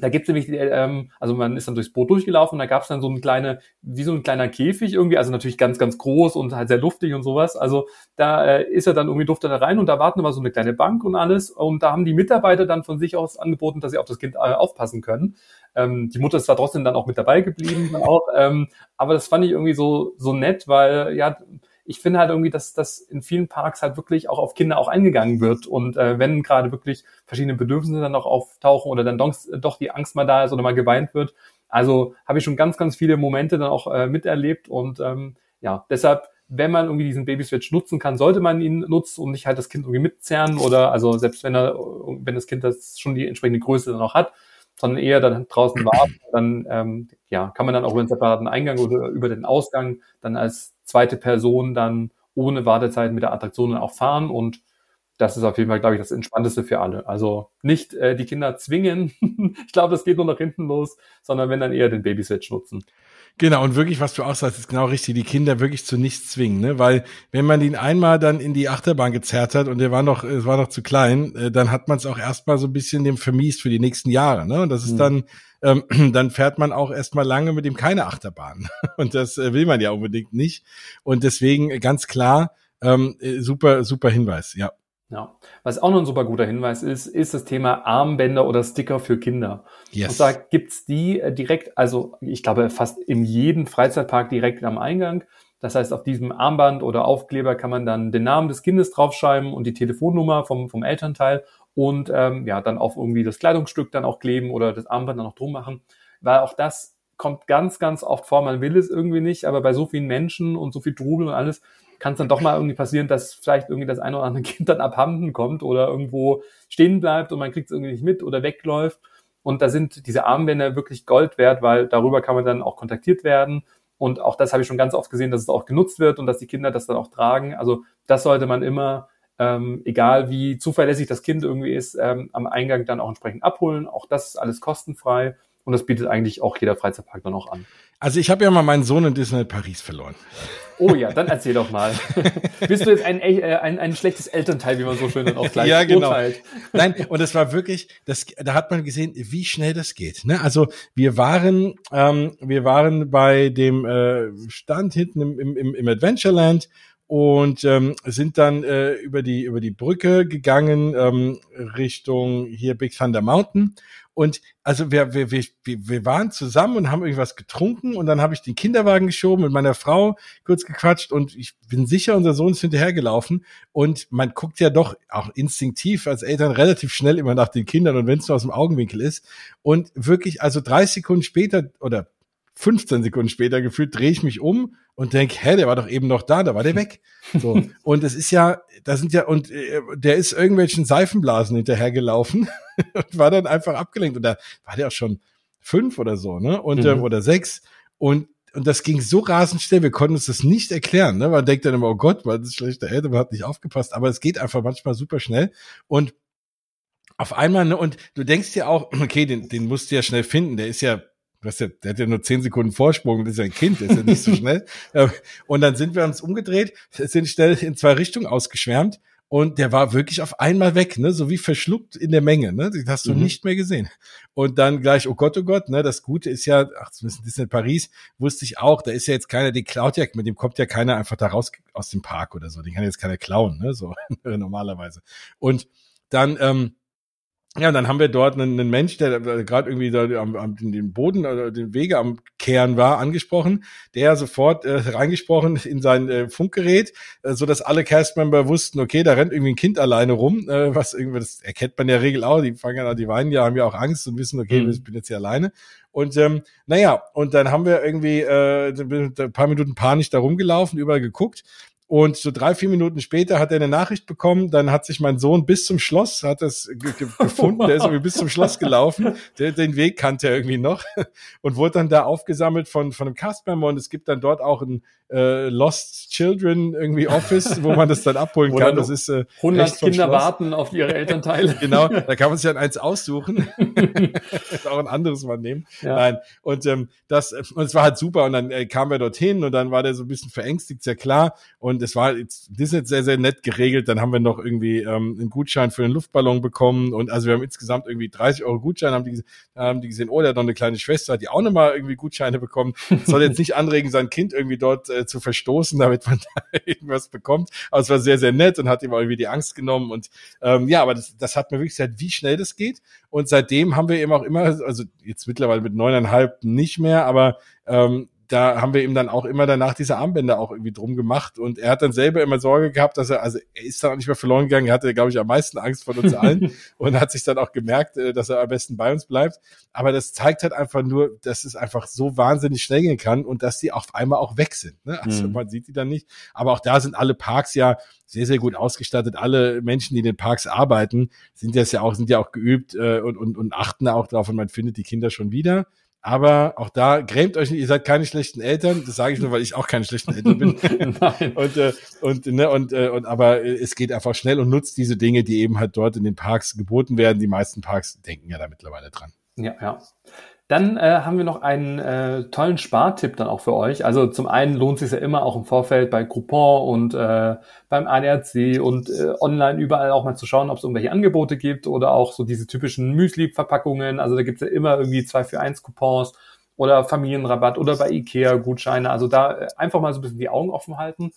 da gibt's nämlich, ähm, also man ist dann durchs Boot durchgelaufen und da gab's dann so ein kleine, wie so ein kleiner Käfig irgendwie, also natürlich ganz, ganz groß und halt sehr luftig und sowas. Also da äh, ist er dann irgendwie durfte da rein und da warten wir so eine kleine Bank und alles. Und da haben die Mitarbeiter dann von sich aus angeboten, dass sie auf das Kind äh, aufpassen können. Ähm, die Mutter ist zwar trotzdem dann auch mit dabei geblieben, auch, ähm, aber das fand ich irgendwie so, so nett, weil ja, ich finde halt irgendwie, dass das in vielen Parks halt wirklich auch auf Kinder auch eingegangen wird. Und äh, wenn gerade wirklich verschiedene Bedürfnisse dann noch auftauchen oder dann doch, doch die Angst mal da ist oder mal geweint wird. Also habe ich schon ganz, ganz viele Momente dann auch äh, miterlebt. Und ähm, ja, deshalb, wenn man irgendwie diesen Babyswitch nutzen kann, sollte man ihn nutzen und nicht halt das Kind irgendwie mitzerren oder also selbst wenn er, wenn das Kind das schon die entsprechende Größe dann auch hat, sondern eher dann draußen warten. Dann ähm, ja, kann man dann auch über den separaten Eingang oder über den Ausgang dann als zweite Person dann ohne Wartezeit mit der Attraktion auch fahren und das ist auf jeden Fall, glaube ich, das Entspannteste für alle. Also nicht äh, die Kinder zwingen, ich glaube, das geht nur nach hinten los, sondern wenn dann eher den Babysitch nutzen. Genau, und wirklich, was du auch sagst, ist genau richtig, die Kinder wirklich zu nichts zwingen, ne? Weil wenn man ihn einmal dann in die Achterbahn gezerrt hat und der war noch, es war noch zu klein, äh, dann hat man es auch erstmal so ein bisschen dem vermiest für die nächsten Jahre, ne? Und das ist mhm. dann, ähm, dann fährt man auch erstmal lange mit ihm keine Achterbahn. Und das äh, will man ja unbedingt nicht. Und deswegen ganz klar, ähm, äh, super, super Hinweis, ja. Ja. Was auch noch ein super guter Hinweis ist, ist das Thema Armbänder oder Sticker für Kinder. Yes. Und zwar gibt's die äh, direkt, also ich glaube fast in jedem Freizeitpark direkt am Eingang. Das heißt, auf diesem Armband oder Aufkleber kann man dann den Namen des Kindes draufschreiben und die Telefonnummer vom, vom Elternteil und ähm, ja, dann auf irgendwie das Kleidungsstück dann auch kleben oder das Armband dann auch drum machen. Weil auch das kommt ganz, ganz oft vor. Man will es irgendwie nicht, aber bei so vielen Menschen und so viel Trubel und alles kann es dann doch mal irgendwie passieren, dass vielleicht irgendwie das eine oder andere Kind dann abhanden kommt oder irgendwo stehen bleibt und man kriegt es irgendwie nicht mit oder wegläuft. Und da sind diese Armbänder wirklich Gold wert, weil darüber kann man dann auch kontaktiert werden. Und auch das habe ich schon ganz oft gesehen, dass es auch genutzt wird und dass die Kinder das dann auch tragen. Also das sollte man immer, ähm, egal wie zuverlässig das Kind irgendwie ist, ähm, am Eingang dann auch entsprechend abholen. Auch das ist alles kostenfrei. Und das bietet eigentlich auch jeder Freizeitpark dann auch an. Also ich habe ja mal meinen Sohn in Disneyland Paris verloren. Oh ja, dann erzähl doch mal. Bist du jetzt ein, äh, ein, ein schlechtes Elternteil, wie man so schön dann auch gleich ja, genau. urteilt? Nein, und es war wirklich, das, da hat man gesehen, wie schnell das geht. Ne? Also wir waren, ähm, wir waren bei dem äh, Stand hinten im, im, im Adventureland und ähm, sind dann äh, über die über die Brücke gegangen ähm, Richtung hier Big Thunder Mountain und also wir, wir, wir, wir waren zusammen und haben irgendwas getrunken und dann habe ich den Kinderwagen geschoben mit meiner Frau kurz gequatscht und ich bin sicher, unser Sohn ist hinterhergelaufen. Und man guckt ja doch auch instinktiv als Eltern relativ schnell immer nach den Kindern und wenn es nur aus dem Augenwinkel ist. Und wirklich also drei Sekunden später oder 15 Sekunden später gefühlt drehe ich mich um und denke, hä, der war doch eben noch da, da war der weg. So. und es ist ja, da sind ja, und äh, der ist irgendwelchen Seifenblasen hinterhergelaufen und war dann einfach abgelenkt. Und da war der auch schon fünf oder so, ne? Und, äh, mhm. äh, oder sechs. Und und das ging so rasend schnell, wir konnten uns das nicht erklären. Ne? Man denkt dann immer, oh Gott, man ist schlechter Eltern, man hat nicht aufgepasst, aber es geht einfach manchmal super schnell. Und auf einmal, ne, und du denkst dir auch, okay, den, den musst du ja schnell finden, der ist ja was ja, der hat ja nur zehn Sekunden Vorsprung, das ist ja ein Kind, der ist ja nicht so schnell. Und dann sind wir uns umgedreht, sind schnell in zwei Richtungen ausgeschwärmt und der war wirklich auf einmal weg, ne, so wie verschluckt in der Menge, ne, das hast du mhm. nicht mehr gesehen. Und dann gleich, oh Gott, oh Gott, ne, das Gute ist ja, ach, zumindest Disney Paris, wusste ich auch, da ist ja jetzt keiner, die klaut ja, mit dem kommt ja keiner einfach da raus aus dem Park oder so, den kann jetzt keiner klauen, ne, so normalerweise. Und dann, ähm, ja, und dann haben wir dort einen, einen Mensch, der gerade irgendwie da am, am den Boden oder den Wege am Kehren war, angesprochen, der sofort äh, reingesprochen in sein äh, Funkgerät, äh, so dass alle Castmember wussten, okay, da rennt irgendwie ein Kind alleine rum, äh, was irgendwie, das erkennt man ja Regel auch, die fangen an, die weinen ja, haben ja auch Angst und wissen, okay, mhm. ich bin jetzt hier alleine. Und ähm, naja, und dann haben wir irgendwie äh, ein paar Minuten panisch da rumgelaufen, überall geguckt und so drei, vier Minuten später hat er eine Nachricht bekommen, dann hat sich mein Sohn bis zum Schloss, hat das gefunden, der ist irgendwie bis zum Schloss gelaufen, der, den Weg kannte er irgendwie noch und wurde dann da aufgesammelt von, von einem Castmember und es gibt dann dort auch ein äh, Lost Children irgendwie Office, wo man das dann abholen kann. Das ist äh, 100 Kinder warten auf ihre Elternteile. genau, da kann man sich dann eins aussuchen, auch ein anderes mal nehmen. Ja. Nein, und ähm, das und es war halt super und dann äh, kamen wir dorthin und dann war der so ein bisschen verängstigt, sehr klar und es war jetzt das ist sehr sehr nett geregelt. Dann haben wir noch irgendwie ähm, einen Gutschein für einen Luftballon bekommen und also wir haben insgesamt irgendwie 30 Euro Gutschein, haben die, haben die gesehen, oh, der hat noch eine kleine Schwester, die auch nochmal irgendwie Gutscheine bekommen. Das soll jetzt nicht anregen, sein Kind irgendwie dort äh, zu verstoßen, damit man da irgendwas bekommt. Aber es war sehr, sehr nett und hat ihm irgendwie die Angst genommen. Und ähm, ja, aber das, das hat mir wirklich gesagt, wie schnell das geht. Und seitdem haben wir eben auch immer, also jetzt mittlerweile mit neuneinhalb nicht mehr, aber ähm, da haben wir ihm dann auch immer danach diese Armbänder auch irgendwie drum gemacht und er hat dann selber immer Sorge gehabt, dass er, also er ist dann auch nicht mehr verloren gegangen, er hatte, glaube ich, am meisten Angst von uns allen und hat sich dann auch gemerkt, äh, dass er am besten bei uns bleibt. Aber das zeigt halt einfach nur, dass es einfach so wahnsinnig schnell gehen kann und dass die auf einmal auch weg sind. Ne? Also mhm. man sieht die dann nicht. Aber auch da sind alle Parks ja sehr, sehr gut ausgestattet. Alle Menschen, die in den Parks arbeiten, sind das ja auch, sind ja auch geübt äh, und, und, und achten auch drauf und man findet die Kinder schon wieder. Aber auch da grämt euch nicht, ihr seid keine schlechten Eltern. Das sage ich nur, weil ich auch keine schlechten Eltern bin. Und, äh, und, ne, und, äh, und aber es geht einfach schnell und nutzt diese Dinge, die eben halt dort in den Parks geboten werden. Die meisten Parks denken ja da mittlerweile dran. Ja, ja. Dann äh, haben wir noch einen äh, tollen Spartipp dann auch für euch. Also zum einen lohnt es sich ja immer auch im Vorfeld bei Groupon und äh, beim ADAC und äh, online überall auch mal zu schauen, ob es irgendwelche Angebote gibt oder auch so diese typischen Müsli-Verpackungen. Also da gibt es ja immer irgendwie zwei für eins Coupons oder Familienrabatt oder bei Ikea Gutscheine. Also da äh, einfach mal so ein bisschen die Augen offen halten.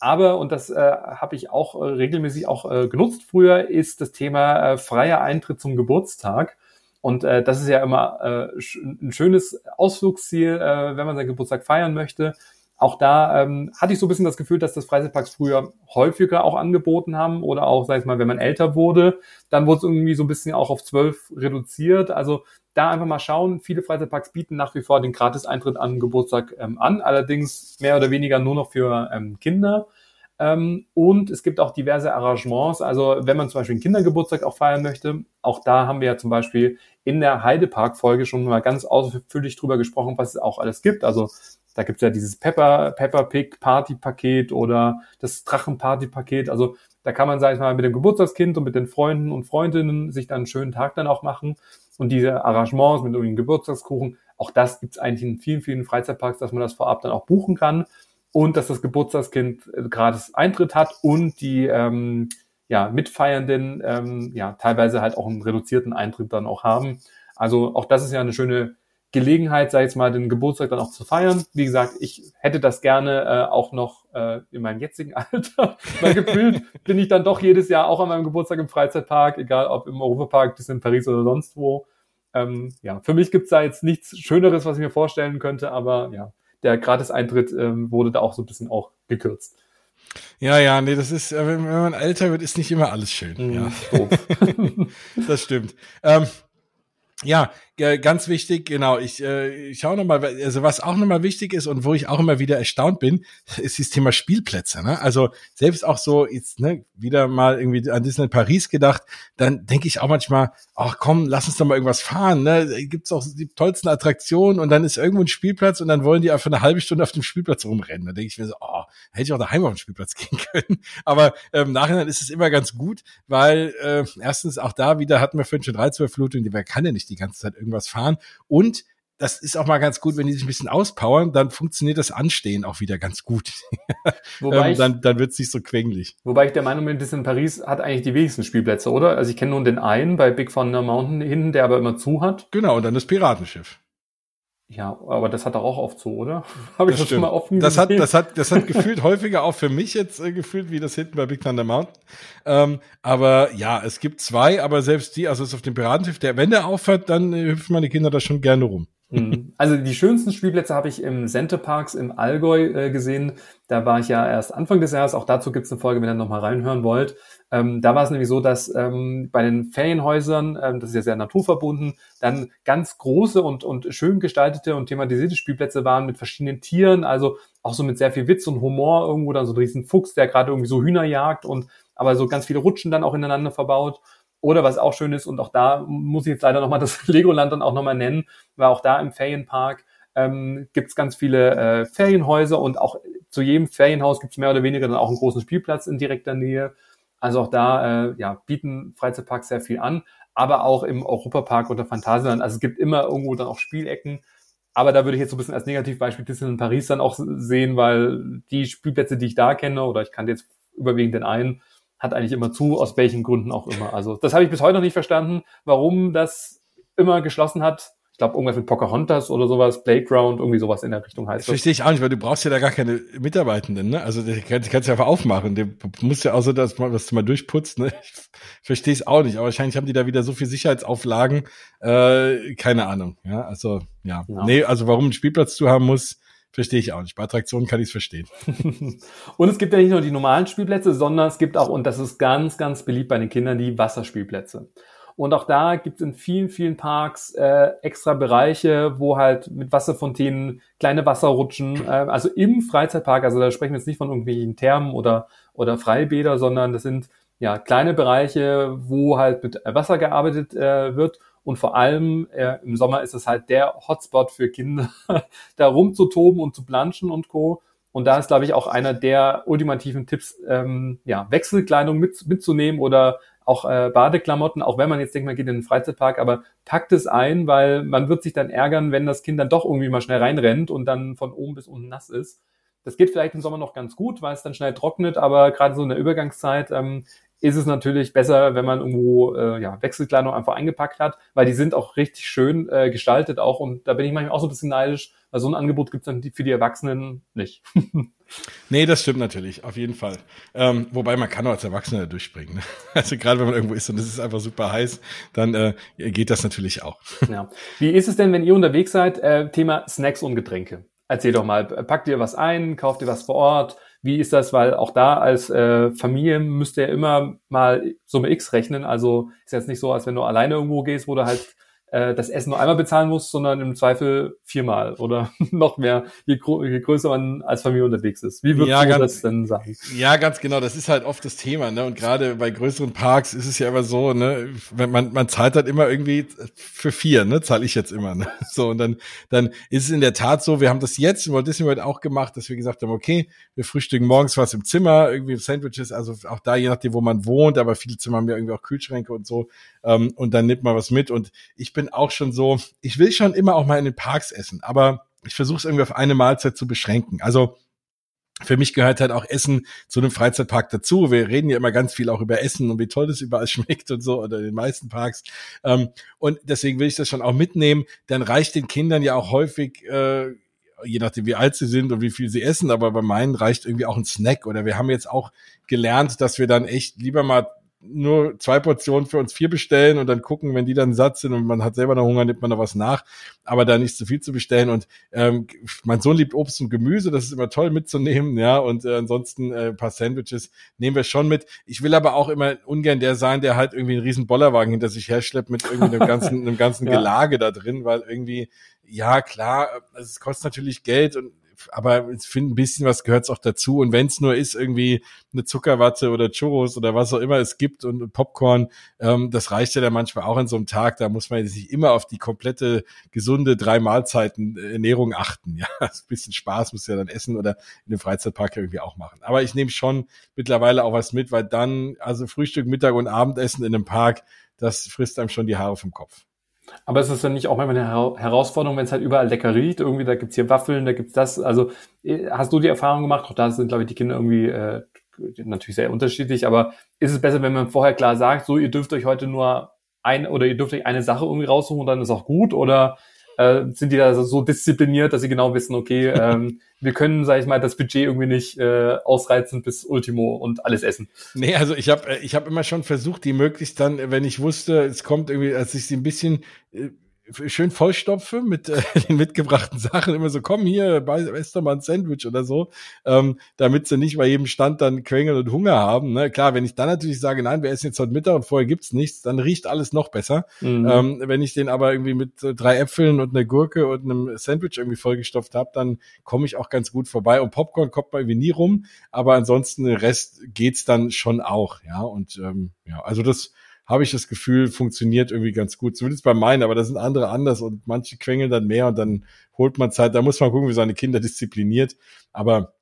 Aber, und das äh, habe ich auch äh, regelmäßig auch äh, genutzt früher, ist das Thema äh, freier Eintritt zum Geburtstag. Und äh, das ist ja immer äh, ein schönes Ausflugsziel, äh, wenn man seinen Geburtstag feiern möchte. Auch da ähm, hatte ich so ein bisschen das Gefühl, dass das Freizeitparks früher häufiger auch angeboten haben oder auch, sag ich mal, wenn man älter wurde, dann wurde es irgendwie so ein bisschen auch auf zwölf reduziert. Also da einfach mal schauen. Viele Freizeitparks bieten nach wie vor den Gratis-Eintritt an Geburtstag ähm, an, allerdings mehr oder weniger nur noch für ähm, Kinder. Ähm, und es gibt auch diverse Arrangements. Also wenn man zum Beispiel einen Kindergeburtstag auch feiern möchte, auch da haben wir ja zum Beispiel in der Heidepark-Folge schon mal ganz ausführlich drüber gesprochen, was es auch alles gibt. Also da gibt es ja dieses Pepper, Pepper Pig Party-Paket oder das Drachen-Party-Paket. Also da kann man, sag ich mal, mit dem Geburtstagskind und mit den Freunden und Freundinnen sich dann einen schönen Tag dann auch machen. Und diese Arrangements mit irgendwie Geburtstagskuchen, auch das gibt es eigentlich in vielen, vielen Freizeitparks, dass man das vorab dann auch buchen kann und dass das Geburtstagskind äh, gratis Eintritt hat und die ähm, ja, Mitfeiernden ähm, ja teilweise halt auch einen reduzierten Eintritt dann auch haben. Also auch das ist ja eine schöne Gelegenheit, sei jetzt mal, den Geburtstag dann auch zu feiern. Wie gesagt, ich hätte das gerne äh, auch noch äh, in meinem jetzigen Alter. Weil gefühlt bin ich dann doch jedes Jahr auch an meinem Geburtstag im Freizeitpark, egal ob im Europapark, bis in Paris oder sonst wo. Ähm, ja, für mich gibt's da jetzt nichts Schöneres, was ich mir vorstellen könnte, aber ja, der Gratis-Eintritt ähm, wurde da auch so ein bisschen auch gekürzt. Ja, ja, nee, das ist, äh, wenn, wenn man älter wird, ist nicht immer alles schön. Mhm, ja. das stimmt. Ähm, ja, ganz wichtig, genau. Ich, äh, ich schaue nochmal, also was auch nochmal wichtig ist und wo ich auch immer wieder erstaunt bin, ist das Thema Spielplätze. Ne? Also selbst auch so jetzt ne, wieder mal irgendwie an Disneyland Paris gedacht, dann denke ich auch manchmal, ach komm, lass uns doch mal irgendwas fahren. Ne? Gibt's auch die tollsten Attraktionen und dann ist irgendwo ein Spielplatz und dann wollen die einfach eine halbe Stunde auf dem Spielplatz rumrennen. Da denke ich mir so, oh, hätte ich auch daheim auf den Spielplatz gehen können. Aber ähm, nachher ist es immer ganz gut, weil äh, erstens auch da wieder hatten wir vorhin schon 13 Flutung, die kann ja nicht die ganze Zeit irgendwas fahren. Und das ist auch mal ganz gut, wenn die sich ein bisschen auspowern, dann funktioniert das Anstehen auch wieder ganz gut. Wobei ähm, dann, dann wird es nicht so quengelig. Wobei ich der Meinung bin, das in Paris hat eigentlich die wenigsten Spielplätze, oder? Also ich kenne nur den einen bei Big Thunder Mountain hinten, der aber immer zu hat. Genau, und dann das Piratenschiff. Ja, aber das hat doch auch oft so, oder? Habe ich das, das schon mal offen das hat, das hat, das hat gefühlt häufiger auch für mich jetzt äh, gefühlt, wie das hinten bei Big Thunder Mountain. Ähm, aber ja, es gibt zwei, aber selbst die, also es ist auf dem Piratenschiff, der, wenn der aufhört, dann äh, hüpfen meine Kinder da schon gerne rum. Mhm. Also die schönsten Spielplätze habe ich im Center Parks im Allgäu äh, gesehen. Da war ich ja erst Anfang des Jahres. Auch dazu gibt es eine Folge, wenn ihr noch mal reinhören wollt. Ähm, da war es nämlich so, dass ähm, bei den Ferienhäusern, ähm, das ist ja sehr naturverbunden, dann ganz große und, und schön gestaltete und thematisierte Spielplätze waren mit verschiedenen Tieren, also auch so mit sehr viel Witz und Humor irgendwo dann so ein riesen Fuchs, der gerade irgendwie so Hühner jagt und aber so ganz viele Rutschen dann auch ineinander verbaut. Oder was auch schön ist, und auch da muss ich jetzt leider nochmal das Legoland dann auch nochmal nennen, weil auch da im Ferienpark ähm, gibt ganz viele äh, Ferienhäuser und auch zu jedem Ferienhaus gibt es mehr oder weniger dann auch einen großen Spielplatz in direkter Nähe. Also auch da äh, ja, bieten Freizeitparks sehr viel an, aber auch im Europapark oder Phantasialand. Also es gibt immer irgendwo dann auch Spielecken. Aber da würde ich jetzt so ein bisschen als Negativbeispiel Disneyland Paris dann auch sehen, weil die Spielplätze, die ich da kenne, oder ich kannte jetzt überwiegend den einen, hat eigentlich immer zu, aus welchen Gründen auch immer. Also das habe ich bis heute noch nicht verstanden, warum das immer geschlossen hat glaube, irgendwas mit Pocahontas oder sowas, Playground, irgendwie sowas in der Richtung heißt das. Verstehe ich auch nicht, weil du brauchst ja da gar keine Mitarbeitenden, ne? Also die, die kannst du ja einfach aufmachen. Du musst ja auch so, dass man, dass du mal durchputzt, ne? Ich verstehe es auch nicht, aber wahrscheinlich haben die da wieder so viel Sicherheitsauflagen, äh, keine Ahnung, ja? Also, ja. ja. Nee, also warum ein Spielplatz zu haben muss, verstehe ich auch nicht. Bei Attraktionen kann ich es verstehen. und es gibt ja nicht nur die normalen Spielplätze, sondern es gibt auch, und das ist ganz, ganz beliebt bei den Kindern, die Wasserspielplätze. Und auch da gibt es in vielen, vielen Parks äh, extra Bereiche, wo halt mit Wasserfontänen kleine Wasserrutschen, äh, also im Freizeitpark, also da sprechen wir jetzt nicht von irgendwelchen Thermen oder, oder Freibäder, sondern das sind ja kleine Bereiche, wo halt mit Wasser gearbeitet äh, wird. Und vor allem äh, im Sommer ist es halt der Hotspot für Kinder, da rumzutoben und zu planschen und Co. Und da ist, glaube ich, auch einer der ultimativen Tipps, ähm, ja, Wechselkleidung mit, mitzunehmen oder auch äh, Badeklamotten, auch wenn man jetzt denkt, man geht in den Freizeitpark, aber packt es ein, weil man wird sich dann ärgern, wenn das Kind dann doch irgendwie mal schnell reinrennt und dann von oben bis unten nass ist. Das geht vielleicht im Sommer noch ganz gut, weil es dann schnell trocknet, aber gerade so in der Übergangszeit ähm, ist es natürlich besser, wenn man irgendwo äh, ja, Wechselkleidung einfach eingepackt hat, weil die sind auch richtig schön äh, gestaltet auch und da bin ich manchmal auch so ein bisschen neidisch, weil so ein Angebot gibt es dann für die Erwachsenen nicht. nee, das stimmt natürlich, auf jeden Fall. Ähm, wobei man kann auch als Erwachsener durchspringen. Ne? Also gerade wenn man irgendwo ist und es ist einfach super heiß, dann äh, geht das natürlich auch. Ja. Wie ist es denn, wenn ihr unterwegs seid? Äh, Thema Snacks und Getränke. Erzähl doch mal, packt ihr was ein, kauft ihr was vor Ort? Wie ist das? Weil auch da als äh, Familie müsst ihr immer mal Summe X rechnen. Also ist jetzt nicht so, als wenn du alleine irgendwo gehst, wo du halt äh, das Essen nur einmal bezahlen muss, sondern im Zweifel viermal oder noch mehr, je, je, größer man als Familie unterwegs ist. Wie würdest ja, du ganz, das denn sagen? Ja, ganz genau. Das ist halt oft das Thema, ne? Und gerade bei größeren Parks ist es ja immer so, ne? Wenn man man zahlt halt immer irgendwie für vier, ne? Zahle ich jetzt immer, ne? So und dann dann ist es in der Tat so. Wir haben das jetzt in Walt Disney World auch gemacht, dass wir gesagt haben, okay, wir frühstücken morgens was im Zimmer, irgendwie Sandwiches, also auch da je nachdem, wo man wohnt, aber viele Zimmer haben ja irgendwie auch Kühlschränke und so. Ähm, und dann nimmt man was mit. Und ich bin auch schon so, ich will schon immer auch mal in den Parks essen, aber ich versuche es irgendwie auf eine Mahlzeit zu beschränken. Also für mich gehört halt auch Essen zu einem Freizeitpark dazu. Wir reden ja immer ganz viel auch über Essen und wie toll das überall schmeckt und so oder in den meisten Parks. Ähm, und deswegen will ich das schon auch mitnehmen. Dann reicht den Kindern ja auch häufig, äh, je nachdem wie alt sie sind und wie viel sie essen, aber bei meinen reicht irgendwie auch ein Snack. Oder wir haben jetzt auch gelernt, dass wir dann echt lieber mal nur zwei Portionen für uns vier bestellen und dann gucken, wenn die dann satt sind und man hat selber noch Hunger, nimmt man noch was nach, aber da nicht zu viel zu bestellen. Und ähm, mein Sohn liebt Obst und Gemüse, das ist immer toll mitzunehmen, ja. Und äh, ansonsten äh, ein paar Sandwiches nehmen wir schon mit. Ich will aber auch immer ungern der sein, der halt irgendwie einen riesen Bollerwagen hinter sich herschleppt mit irgendwie einem ganzen, einem ganzen ja. Gelage da drin, weil irgendwie, ja klar, es kostet natürlich Geld und aber ich finde, ein bisschen was gehört auch dazu. Und wenn es nur ist, irgendwie eine Zuckerwatte oder Churros oder was auch immer es gibt und Popcorn, ähm, das reicht ja dann manchmal auch in so einem Tag. Da muss man nicht immer auf die komplette gesunde drei Mahlzeiten äh, Ernährung achten. Ja, ein bisschen Spaß muss ja dann essen oder in dem Freizeitpark irgendwie auch machen. Aber ich nehme schon mittlerweile auch was mit, weil dann, also Frühstück, Mittag und Abendessen in einem Park, das frisst einem schon die Haare vom Kopf. Aber es ist dann nicht auch manchmal eine Herausforderung, wenn es halt überall lecker riecht, irgendwie, da gibt's hier Waffeln, da gibt's das. Also äh, hast du die Erfahrung gemacht? Auch da sind, glaube ich, die Kinder irgendwie äh, natürlich sehr unterschiedlich, aber ist es besser, wenn man vorher klar sagt, so, ihr dürft euch heute nur ein oder ihr dürft euch eine Sache irgendwie raussuchen und dann ist auch gut? Oder äh, sind die da so diszipliniert, dass sie genau wissen, okay, ähm, wir können, sage ich mal, das Budget irgendwie nicht äh, ausreizen bis Ultimo und alles essen. Nee, also ich habe ich hab immer schon versucht, die möglichst dann, wenn ich wusste, es kommt irgendwie, als ich sie ein bisschen äh, schön vollstopfe mit äh, den mitgebrachten Sachen. Immer so, komm hier, ess doch mal ein Sandwich oder so, ähm, damit sie nicht bei jedem Stand dann quengeln und Hunger haben. Ne? Klar, wenn ich dann natürlich sage, nein, wir essen jetzt heute Mittag und vorher gibt's nichts, dann riecht alles noch besser. Mhm. Ähm, wenn ich den aber irgendwie mit äh, drei Äpfeln und einer Gurke und einem Sandwich irgendwie vollgestopft habe, dann komme ich auch ganz gut vorbei. Und Popcorn kommt man irgendwie nie rum, aber ansonsten den Rest geht's dann schon auch. Ja, und ähm, ja, also das habe ich das Gefühl, funktioniert irgendwie ganz gut. Zumindest bei meinen, aber da sind andere anders und manche quengeln dann mehr und dann holt man Zeit. Da muss man gucken, wie seine Kinder diszipliniert. Aber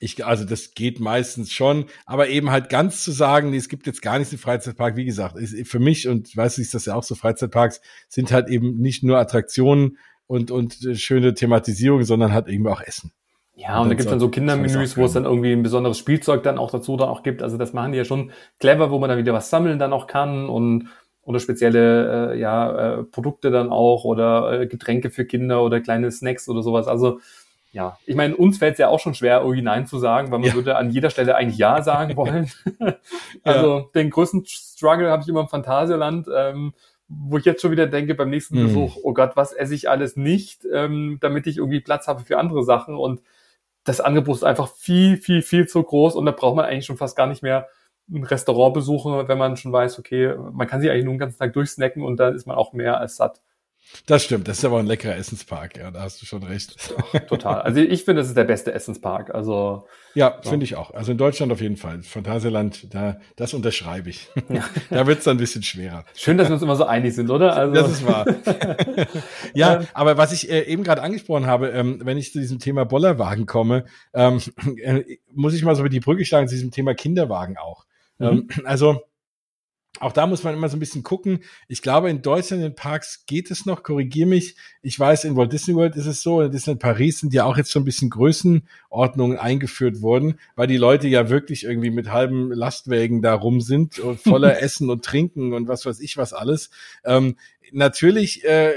ich, also das geht meistens schon, aber eben halt ganz zu sagen, nee, es gibt jetzt gar nichts im Freizeitpark, wie gesagt, ist für mich und weiß ich, ist das ja auch so, Freizeitparks sind halt eben nicht nur Attraktionen und, und äh, schöne Thematisierung, sondern halt irgendwie auch Essen. Ja, und, und da gibt es dann so Kindermenüs, wo es dann irgendwie ein besonderes Spielzeug dann auch dazu dann auch gibt. Also das machen die ja schon clever, wo man dann wieder was sammeln dann auch kann und oder spezielle äh, ja, äh, Produkte dann auch oder äh, Getränke für Kinder oder kleine Snacks oder sowas. Also ja, ich meine, uns fällt es ja auch schon schwer, irgendwie Nein zu sagen, weil man ja. würde an jeder Stelle eigentlich Ja sagen wollen. also ja. den größten Struggle habe ich immer im Phantasialand. Ähm, wo ich jetzt schon wieder denke beim nächsten mm. Besuch, oh Gott, was esse ich alles nicht, ähm, damit ich irgendwie Platz habe für andere Sachen und das Angebot ist einfach viel, viel, viel zu groß und da braucht man eigentlich schon fast gar nicht mehr ein Restaurant besuchen, wenn man schon weiß, okay, man kann sich eigentlich nur den ganzen Tag durchsnacken und dann ist man auch mehr als satt. Das stimmt, das ist aber ein leckerer Essenspark, ja, da hast du schon recht. total. Also ich finde, das ist der beste Essenspark. Also ja, ja. finde ich auch. Also in Deutschland auf jeden Fall. Phantasialand, da das unterschreibe ich. Ja. da wird's dann ein bisschen schwerer. Schön, dass wir uns immer so einig sind, oder? Also das ist wahr. ja, aber was ich äh, eben gerade angesprochen habe, ähm, wenn ich zu diesem Thema Bollerwagen komme, ähm, äh, muss ich mal so über die Brücke schlagen zu diesem Thema Kinderwagen auch. Mhm. Ähm, also auch da muss man immer so ein bisschen gucken. Ich glaube, in Deutschland in den Parks geht es noch, korrigier mich. Ich weiß, in Walt Disney World ist es so, in Disneyland Paris sind ja auch jetzt schon ein bisschen Größenordnungen eingeführt worden, weil die Leute ja wirklich irgendwie mit halben Lastwägen da rum sind, voller Essen und Trinken und was weiß ich was alles. Ähm, natürlich, äh,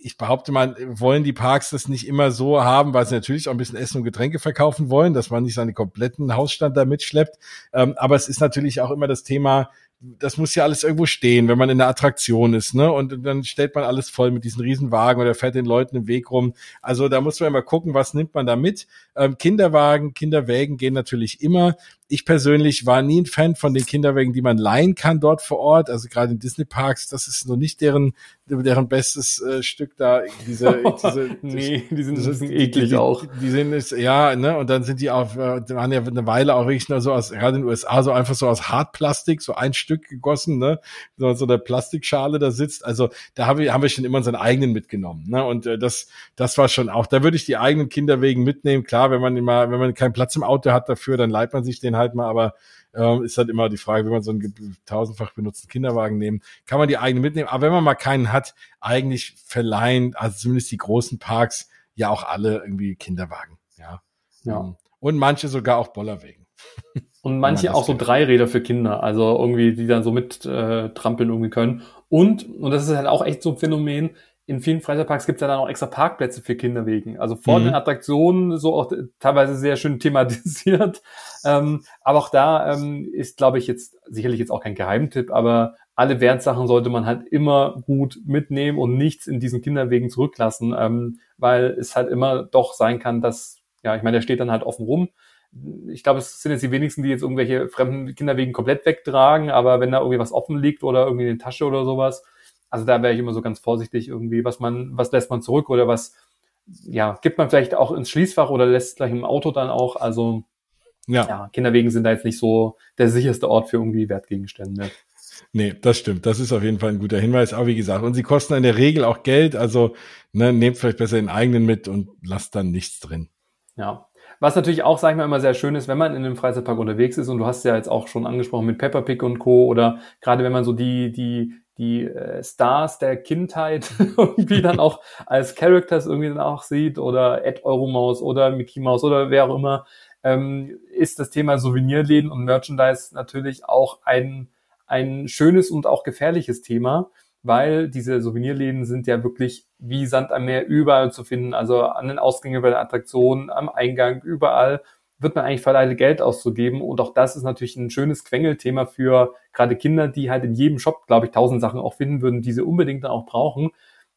ich behaupte mal, wollen die Parks das nicht immer so haben, weil sie natürlich auch ein bisschen Essen und Getränke verkaufen wollen, dass man nicht seinen kompletten Hausstand da mitschleppt. Ähm, aber es ist natürlich auch immer das Thema, das muss ja alles irgendwo stehen, wenn man in der Attraktion ist, ne? Und dann stellt man alles voll mit diesen Riesenwagen oder fährt den Leuten im Weg rum. Also da muss man immer gucken, was nimmt man da mit. Ähm, Kinderwagen, Kinderwägen gehen natürlich immer ich persönlich war nie ein Fan von den Kinderwägen, die man leihen kann dort vor Ort. Also gerade in Disney Parks, das ist noch nicht deren deren bestes äh, Stück da. Diese, diese nee, die sind das, ein eklig die, auch. Die, die sind es ja, ne? Und dann sind die auch, äh, die waren ja eine Weile auch wirklich nur so aus, gerade in den USA so einfach so aus Hartplastik, so ein Stück gegossen, ne? So, so eine Plastikschale da sitzt. Also da haben wir haben wir schon immer unseren eigenen mitgenommen, ne? Und äh, das das war schon auch. Da würde ich die eigenen Kinderwegen mitnehmen. Klar, wenn man immer, wenn man keinen Platz im Auto hat dafür, dann leiht man sich den halt mal, aber ähm, ist halt immer die Frage, wenn man so einen tausendfach benutzten Kinderwagen nehmen, kann man die eigene mitnehmen. Aber wenn man mal keinen hat, eigentlich verleihen, also zumindest die großen Parks, ja auch alle irgendwie Kinderwagen. Ja. ja. Ähm, und manche sogar auch Bollerwegen. Und manche auch so Dreiräder für Kinder, also irgendwie, die dann so mit äh, trampeln irgendwie können. Und, und das ist halt auch echt so ein Phänomen, in vielen Freizeitparks gibt es ja dann auch extra Parkplätze für Kinderwegen. Also vor mhm. den Attraktionen so auch teilweise sehr schön thematisiert. Ähm, aber auch da ähm, ist, glaube ich, jetzt sicherlich jetzt auch kein Geheimtipp, aber alle Wertsachen sollte man halt immer gut mitnehmen und nichts in diesen Kinderwegen zurücklassen, ähm, weil es halt immer doch sein kann, dass, ja, ich meine, der steht dann halt offen rum. Ich glaube, es sind jetzt die wenigsten, die jetzt irgendwelche fremden Kinderwegen komplett wegtragen, aber wenn da irgendwie was offen liegt oder irgendwie in der Tasche oder sowas, also da wäre ich immer so ganz vorsichtig irgendwie, was man, was lässt man zurück oder was, ja, gibt man vielleicht auch ins Schließfach oder lässt gleich im Auto dann auch. Also ja. ja, Kinderwegen sind da jetzt nicht so der sicherste Ort für irgendwie Wertgegenstände. Nee, das stimmt. Das ist auf jeden Fall ein guter Hinweis. Aber wie gesagt, und sie kosten in der Regel auch Geld. Also ne, nehmt vielleicht besser den eigenen mit und lasst dann nichts drin. Ja. Was natürlich auch, sag ich mal, immer sehr schön ist, wenn man in einem Freizeitpark unterwegs ist und du hast ja jetzt auch schon angesprochen mit Peppa Pig und Co. oder gerade wenn man so die, die die äh, Stars der Kindheit irgendwie dann auch als Characters irgendwie dann auch sieht oder Ed Euromaus oder Mickey Mouse oder wer auch immer, ähm, ist das Thema Souvenirläden und Merchandise natürlich auch ein, ein schönes und auch gefährliches Thema, weil diese Souvenirläden sind ja wirklich wie Sand am Meer überall zu finden, also an den Ausgängen bei der Attraktion, am Eingang, überall wird man eigentlich verleitet, Geld auszugeben. Und auch das ist natürlich ein schönes Quengelthema für gerade Kinder, die halt in jedem Shop, glaube ich, tausend Sachen auch finden würden, die sie unbedingt dann auch brauchen.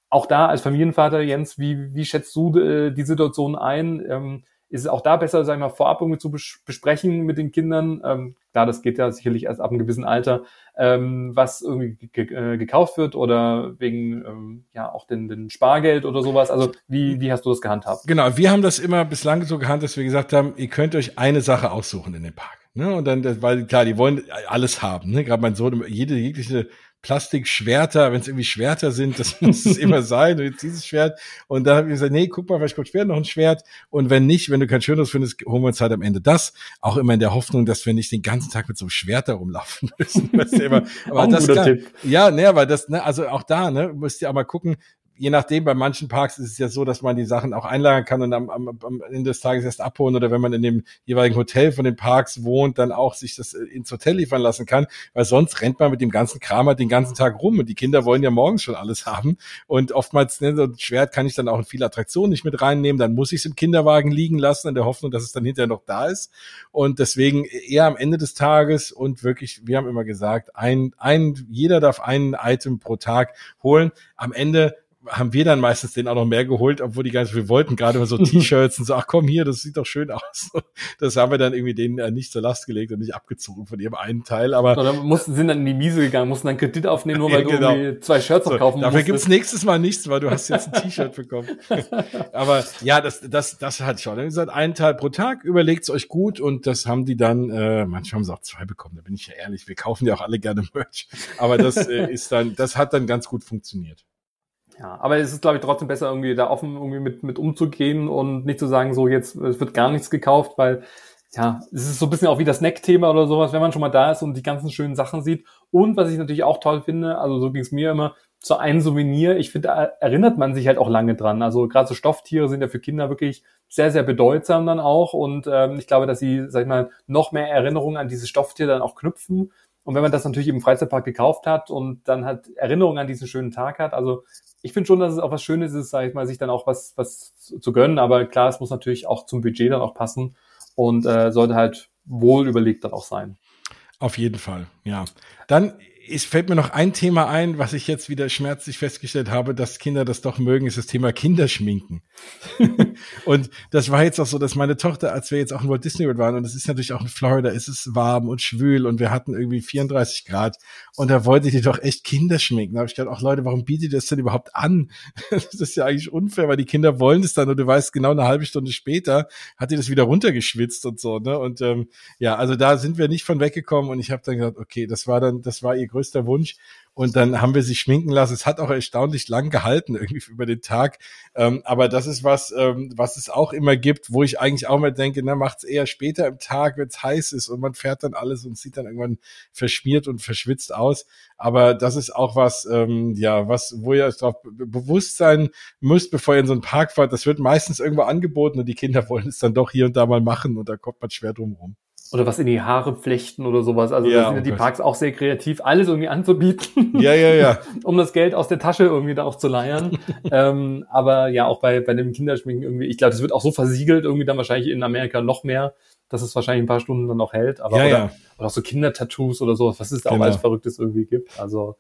Auch da als Familienvater, Jens, wie, wie schätzt du äh, die Situation ein? Ähm, ist es auch da besser, sag ich mal, vorab irgendwie zu besprechen mit den Kindern? Ähm, klar, das geht ja sicherlich erst ab einem gewissen Alter, ähm, was irgendwie äh, gekauft wird oder wegen ähm, ja auch den, den Spargeld oder sowas. Also wie, wie hast du das gehandhabt? Genau, wir haben das immer bislang so gehandhabt, dass wir gesagt haben, ihr könnt euch eine Sache aussuchen in dem Park. Ne? Und dann, weil klar, die wollen alles haben. Ne? Gerade mein Sohn, jede jegliche Plastikschwerter, wenn es irgendwie Schwerter sind, das muss es immer sein. Und jetzt dieses Schwert. Und da habe ich gesagt, nee, guck mal, vielleicht kommt später noch ein Schwert. Und wenn nicht, wenn du kein schöneres findest, holen wir uns halt am Ende das. Auch immer in der Hoffnung, dass wir nicht den ganzen Tag mit so einem Schwert da rumlaufen müssen. Weißt du, immer. Aber das kann, ja, ne, weil das, ne, also auch da, ne, müsst ihr auch mal gucken, je nachdem, bei manchen Parks ist es ja so, dass man die Sachen auch einlagern kann und am, am, am Ende des Tages erst abholen oder wenn man in dem jeweiligen Hotel von den Parks wohnt, dann auch sich das äh, ins Hotel liefern lassen kann, weil sonst rennt man mit dem ganzen Kram halt den ganzen Tag rum und die Kinder wollen ja morgens schon alles haben und oftmals, ne, so ein Schwert kann ich dann auch in viele Attraktionen nicht mit reinnehmen, dann muss ich es im Kinderwagen liegen lassen in der Hoffnung, dass es dann hinterher noch da ist und deswegen eher am Ende des Tages und wirklich, wir haben immer gesagt, ein, ein, jeder darf ein Item pro Tag holen. Am Ende haben wir dann meistens den auch noch mehr geholt, obwohl die gar nicht, wir wollten gerade mal so T-Shirts und so, ach komm hier, das sieht doch schön aus. Das haben wir dann irgendwie denen äh, nicht zur Last gelegt und nicht abgezogen von ihrem einen Teil, aber. Oder mussten, sind dann in die Miese gegangen, mussten dann Kredit aufnehmen, nur weil ja, genau. du irgendwie zwei Shirts so, kaufen Dafür musstest. gibt's nächstes Mal nichts, weil du hast jetzt ein T-Shirt bekommen. aber ja, das, das, das hat schon. Dann gesagt, einen Teil pro Tag, überlegt's euch gut und das haben die dann, äh, manchmal haben sie auch zwei bekommen, da bin ich ja ehrlich, wir kaufen ja auch alle gerne Merch. Aber das äh, ist dann, das hat dann ganz gut funktioniert. Ja, aber es ist, glaube ich, trotzdem besser, irgendwie da offen irgendwie mit, mit umzugehen und nicht zu sagen, so jetzt, wird gar nichts gekauft, weil ja, es ist so ein bisschen auch wie das Neck-Thema oder sowas, wenn man schon mal da ist und die ganzen schönen Sachen sieht. Und was ich natürlich auch toll finde, also so ging es mir immer, zu einem Souvenir, ich finde, erinnert man sich halt auch lange dran. Also gerade so Stofftiere sind ja für Kinder wirklich sehr, sehr bedeutsam dann auch. Und ähm, ich glaube, dass sie, sag ich mal, noch mehr Erinnerungen an dieses Stofftier dann auch knüpfen. Und wenn man das natürlich im Freizeitpark gekauft hat und dann halt Erinnerungen an diesen schönen Tag hat, also ich finde schon, dass es auch was Schönes ist, sag ich mal, sich dann auch was, was zu gönnen. Aber klar, es muss natürlich auch zum Budget dann auch passen und äh, sollte halt wohl überlegt dann auch sein. Auf jeden Fall, ja. Dann es fällt mir noch ein Thema ein, was ich jetzt wieder schmerzlich festgestellt habe, dass Kinder das doch mögen, ist das Thema Kinderschminken. und das war jetzt auch so, dass meine Tochter, als wir jetzt auch in Walt Disney World waren, und es ist natürlich auch in Florida, ist es warm und schwül und wir hatten irgendwie 34 Grad und da wollte die doch echt Kinder schminken. Da habe ich gedacht, ach Leute, warum bietet ihr das denn überhaupt an? das ist ja eigentlich unfair, weil die Kinder wollen es dann und du weißt, genau eine halbe Stunde später hat die das wieder runtergeschwitzt und so, ne? Und ähm, ja, also da sind wir nicht von weggekommen und ich habe dann gesagt, okay, das war dann, das war ihr größter Wunsch. Und dann haben wir sie schminken lassen. Es hat auch erstaunlich lang gehalten, irgendwie über den Tag. Ähm, aber das ist was, ähm, was es auch immer gibt, wo ich eigentlich auch mal denke, na, macht's eher später im Tag, wenn es heiß ist und man fährt dann alles und sieht dann irgendwann verschmiert und verschwitzt aus. Aber das ist auch was, ähm, ja, was, wo ihr darauf bewusst sein müsst, bevor ihr in so einen Park fahrt. Das wird meistens irgendwo angeboten und die Kinder wollen es dann doch hier und da mal machen und da kommt man schwer drum rum. Oder was in die Haare flechten oder sowas. Also Ja, da sind oh die Gott. Parks auch sehr kreativ, alles irgendwie anzubieten. Ja, ja, ja. um das Geld aus der Tasche irgendwie da auch zu leiern. ähm, aber ja, auch bei, bei dem Kinderschminken irgendwie, ich glaube, das wird auch so versiegelt, irgendwie dann wahrscheinlich in Amerika noch mehr, dass es wahrscheinlich ein paar Stunden dann noch hält. Aber Ja, oder, ja. oder auch so Kindertattoos oder so, was es da auch Genau. alles Verrücktes irgendwie gibt. Also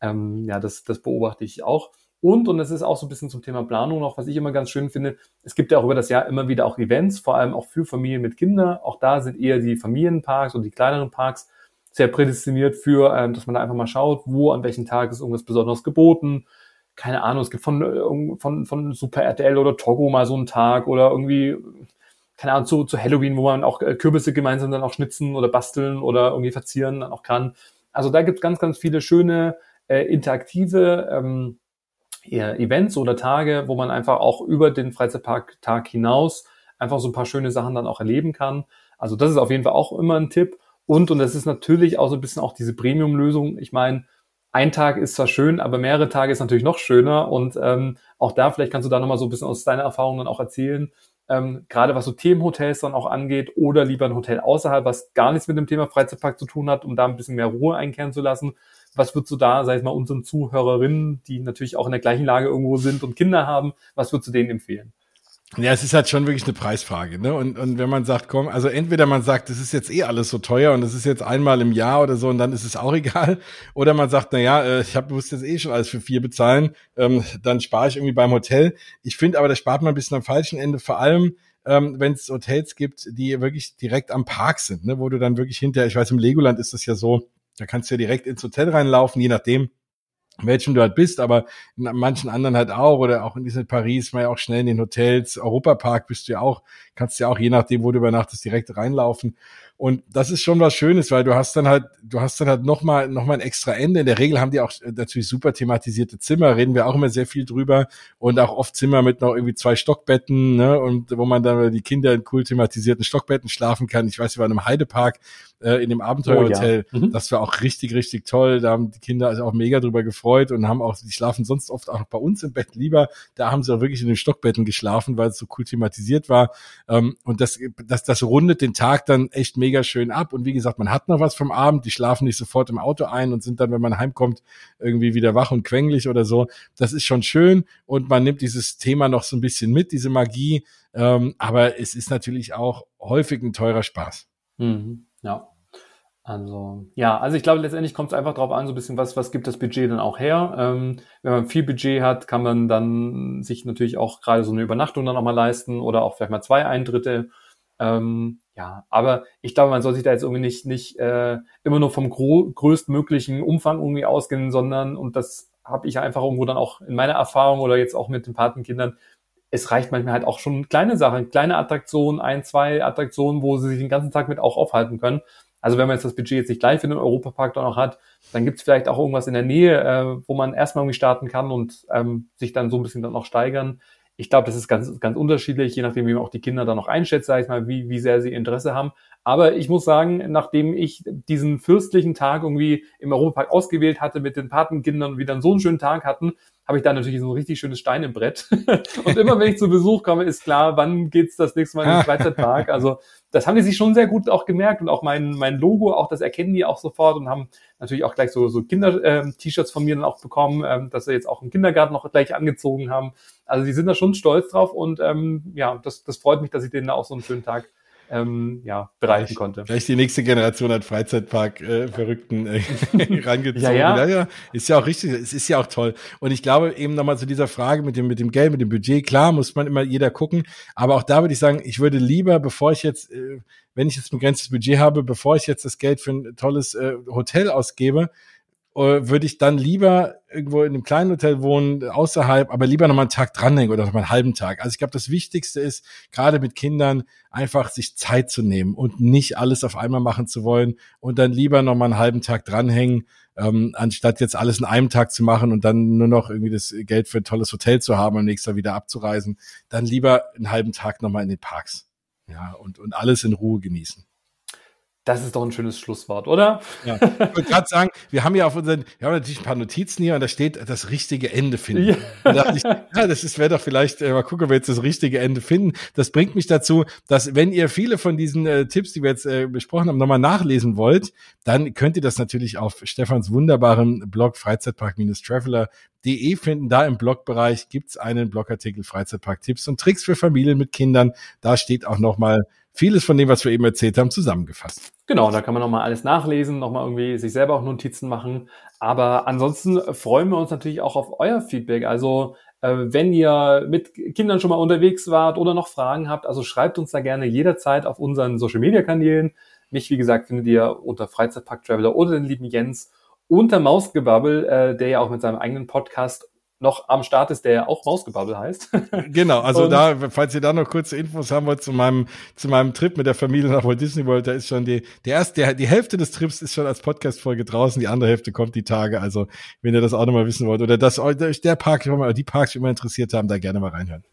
ähm, ja, das, das beobachte ich auch. Und, und das ist auch so ein bisschen zum Thema Planung noch, was ich immer ganz schön finde. Es gibt ja auch über das Jahr immer wieder auch Events, vor allem auch für Familien mit Kindern. Auch da sind eher die Familienparks und die kleineren Parks sehr prädestiniert für, ähm, dass man da einfach mal schaut, wo, an welchem Tag ist irgendwas Besonderes geboten. Keine Ahnung, es gibt von, äh, von, von Super RTL oder Togo mal so einen Tag oder irgendwie, keine Ahnung, zu, zu Halloween, wo man auch äh, Kürbisse gemeinsam dann auch schnitzen oder basteln oder irgendwie verzieren dann auch kann. Also da gibt's ganz, ganz viele schöne, äh, interaktive ähm, Events oder Tage, wo man einfach auch über den Freizeitpark-Tag hinaus einfach so ein paar schöne Sachen dann auch erleben kann. Also das ist auf jeden Fall auch immer ein Tipp. Und, und das ist natürlich auch so ein bisschen auch diese Premium-Lösung. Ich meine, ein Tag ist zwar schön, aber mehrere Tage ist natürlich noch schöner. Und ähm, auch da, vielleicht kannst du da nochmal so ein bisschen aus deiner Erfahrung dann auch erzählen, ähm, gerade was so Themenhotels dann auch angeht oder lieber ein Hotel außerhalb, was gar nichts mit dem Thema Freizeitpark zu tun hat, um da ein bisschen mehr Ruhe einkehren zu lassen. Was würdest du da, sag ich mal, unseren Zuhörerinnen, die natürlich auch in der gleichen Lage irgendwo sind und Kinder haben, was würdest du denen empfehlen? Ja, es ist halt schon wirklich eine Preisfrage, ne? Und, und wenn man sagt, komm, also entweder man sagt, das ist jetzt eh alles so teuer und das ist jetzt einmal im Jahr oder so und dann ist es auch egal, oder man sagt, na ja, äh, ich habe muss jetzt eh schon alles für vier bezahlen, ähm, dann spare ich irgendwie beim Hotel. Ich finde aber, da spart man ein bisschen am falschen Ende, vor allem ähm, wenn es Hotels gibt, die wirklich direkt am Park sind, ne? wo du dann wirklich hinterher, ich weiß, im Legoland ist das ja so, da kannst du ja direkt ins Hotel reinlaufen, je nachdem, welchem du halt bist, aber in manchen anderen halt auch oder auch in diesem Paris, war ja auch schnell in den Hotels, Europapark bist du ja auch, kannst ja auch je nachdem, wo du übernachtest, direkt reinlaufen. Und das ist schon was Schönes, weil du hast dann halt, du hast dann halt nochmal noch mal ein extra Ende. In der Regel haben die auch natürlich super thematisierte Zimmer, reden wir auch immer sehr viel drüber. Und auch oft Zimmer mit noch irgendwie zwei Stockbetten, ne? Und wo man dann die Kinder in cool thematisierten Stockbetten schlafen kann. Ich weiß, wir waren im Heidepark, äh, in dem Abenteuerhotel. Oh ja. Mhm. Das war auch richtig, richtig toll. Da haben die Kinder also auch mega drüber gefreut und haben auch, die schlafen sonst oft auch noch bei uns im Bett lieber. Da haben sie auch wirklich in den Stockbetten geschlafen, weil es so cool thematisiert war. Ähm, und das, das, das rundet den Tag dann echt mega schön ab. Und wie gesagt, man hat noch was vom Abend. Die schlafen nicht sofort im Auto ein und sind dann, wenn man heimkommt, irgendwie wieder wach und quengelig oder so. Das ist schon schön. Und man nimmt dieses Thema noch so ein bisschen mit, diese Magie. Ähm, aber es ist natürlich auch häufig ein teurer Spaß. Mhm. Ja. Also, ja, also ich glaube, letztendlich kommt es einfach darauf an, so ein bisschen, was, was gibt das Budget dann auch her. Ähm, wenn man viel Budget hat, kann man dann sich natürlich auch gerade so eine Übernachtung dann auch mal leisten oder auch vielleicht mal zwei Eintritte. Ähm, ja, aber ich glaube, man soll sich da jetzt irgendwie nicht, nicht äh, immer nur vom größtmöglichen Umfang irgendwie ausgehen, sondern, und das habe ich einfach irgendwo dann auch in meiner Erfahrung oder jetzt auch mit den Patenkindern, es reicht manchmal halt auch schon kleine Sachen, kleine Attraktionen, ein, zwei Attraktionen, wo sie sich den ganzen Tag mit auch aufhalten können. Also wenn man jetzt das Budget jetzt nicht gleich für den Europapark dann auch hat, dann gibt es vielleicht auch irgendwas in der Nähe, äh, wo man erstmal irgendwie starten kann und ähm, sich dann so ein bisschen dann auch steigern. Ich glaube, das ist ganz, ganz unterschiedlich, je nachdem, wie man auch die Kinder dann noch einschätzt, sage ich mal, wie, wie sehr sie Interesse haben. Aber ich muss sagen, nachdem ich diesen fürstlichen Tag irgendwie im Europapark ausgewählt hatte mit den Patenkindern und wir dann so einen schönen Tag hatten, habe ich da natürlich so ein richtig schönes Stein im Brett. und immer wenn ich zu Besuch komme, ist klar, wann geht's das nächste Mal in den Freizeitpark. Also das haben die sich schon sehr gut auch gemerkt und auch mein, mein Logo, auch das erkennen die auch sofort und haben natürlich auch gleich so, so Kinder-T-Shirts von mir dann auch bekommen, ähm, dass sie jetzt auch im Kindergarten noch gleich angezogen haben. Also die sind da schon stolz drauf und ähm, ja, das, das freut mich, dass ich denen da auch so einen schönen Tag ähm, ja, bereiten konnte. Vielleicht die nächste Generation hat Freizeitpark äh, Verrückten äh, rangezogen. Ja, ja. ja, ist ja auch richtig, es ist ja auch toll. Und ich glaube eben nochmal zu dieser Frage mit dem, mit dem Geld, mit dem Budget, klar, muss man immer jeder gucken. Aber auch da würde ich sagen, ich würde lieber, bevor ich jetzt, äh, wenn ich jetzt ein begrenztes Budget habe, bevor ich jetzt das Geld für ein tolles äh, Hotel ausgebe, würde ich dann lieber irgendwo in einem kleinen Hotel wohnen, außerhalb, aber lieber nochmal einen Tag dranhängen oder nochmal einen halben Tag. Also ich glaube, das Wichtigste ist, gerade mit Kindern, einfach sich Zeit zu nehmen und nicht alles auf einmal machen zu wollen und dann lieber nochmal einen halben Tag dranhängen, ähm, anstatt jetzt alles in einem Tag zu machen und dann nur noch irgendwie das Geld für ein tolles Hotel zu haben und nächstes Jahr wieder abzureisen. Dann lieber einen halben Tag nochmal in den Parks. Ja, und, und alles in Ruhe genießen. Das ist doch ein schönes Schlusswort, oder? Ja. Ich wollte gerade sagen, wir haben ja auf unseren, wir haben natürlich ein paar Notizen hier und da steht das richtige Ende finden. Ja. Da dachte ich, ja, das wäre doch vielleicht, äh, mal gucken, ob wir jetzt das richtige Ende finden. Das bringt mich dazu, dass wenn ihr viele von diesen äh, Tipps, die wir jetzt äh, besprochen haben, nochmal nachlesen wollt, dann könnt ihr das natürlich auf Stefans wunderbaren Blog Freizeitpark-traveler.de finden. Da im Blogbereich gibt's einen Blogartikel Freizeitpark-Tipps und Tricks für Familien mit Kindern. Da steht auch nochmal vieles von dem, was wir eben erzählt haben, zusammengefasst. Genau, da kann man nochmal alles nachlesen, nochmal irgendwie sich selber auch Notizen machen. Aber ansonsten freuen wir uns natürlich auch auf euer Feedback. Also äh, wenn ihr mit Kindern schon mal unterwegs wart oder noch Fragen habt, also schreibt uns da gerne jederzeit auf unseren Social Media Kanälen. Mich, wie gesagt, findet ihr unter Freizeitpark Traveler oder den lieben Jens unter Mausgebabbel, äh, der ja auch mit seinem eigenen Podcast noch am Start ist, der ja auch Mausgebabbel heißt. genau, also und, da, falls ihr da noch kurze Infos haben wollt zu meinem, zu meinem Trip mit der Familie nach Walt Disney World, da ist schon die, der erste, der, die Hälfte des Trips ist schon als Podcast-Folge draußen, die andere Hälfte kommt die Tage. Also, wenn ihr das auch nochmal wissen wollt oder das, der Park, die Parks, die immer interessiert haben, da gerne mal reinhören.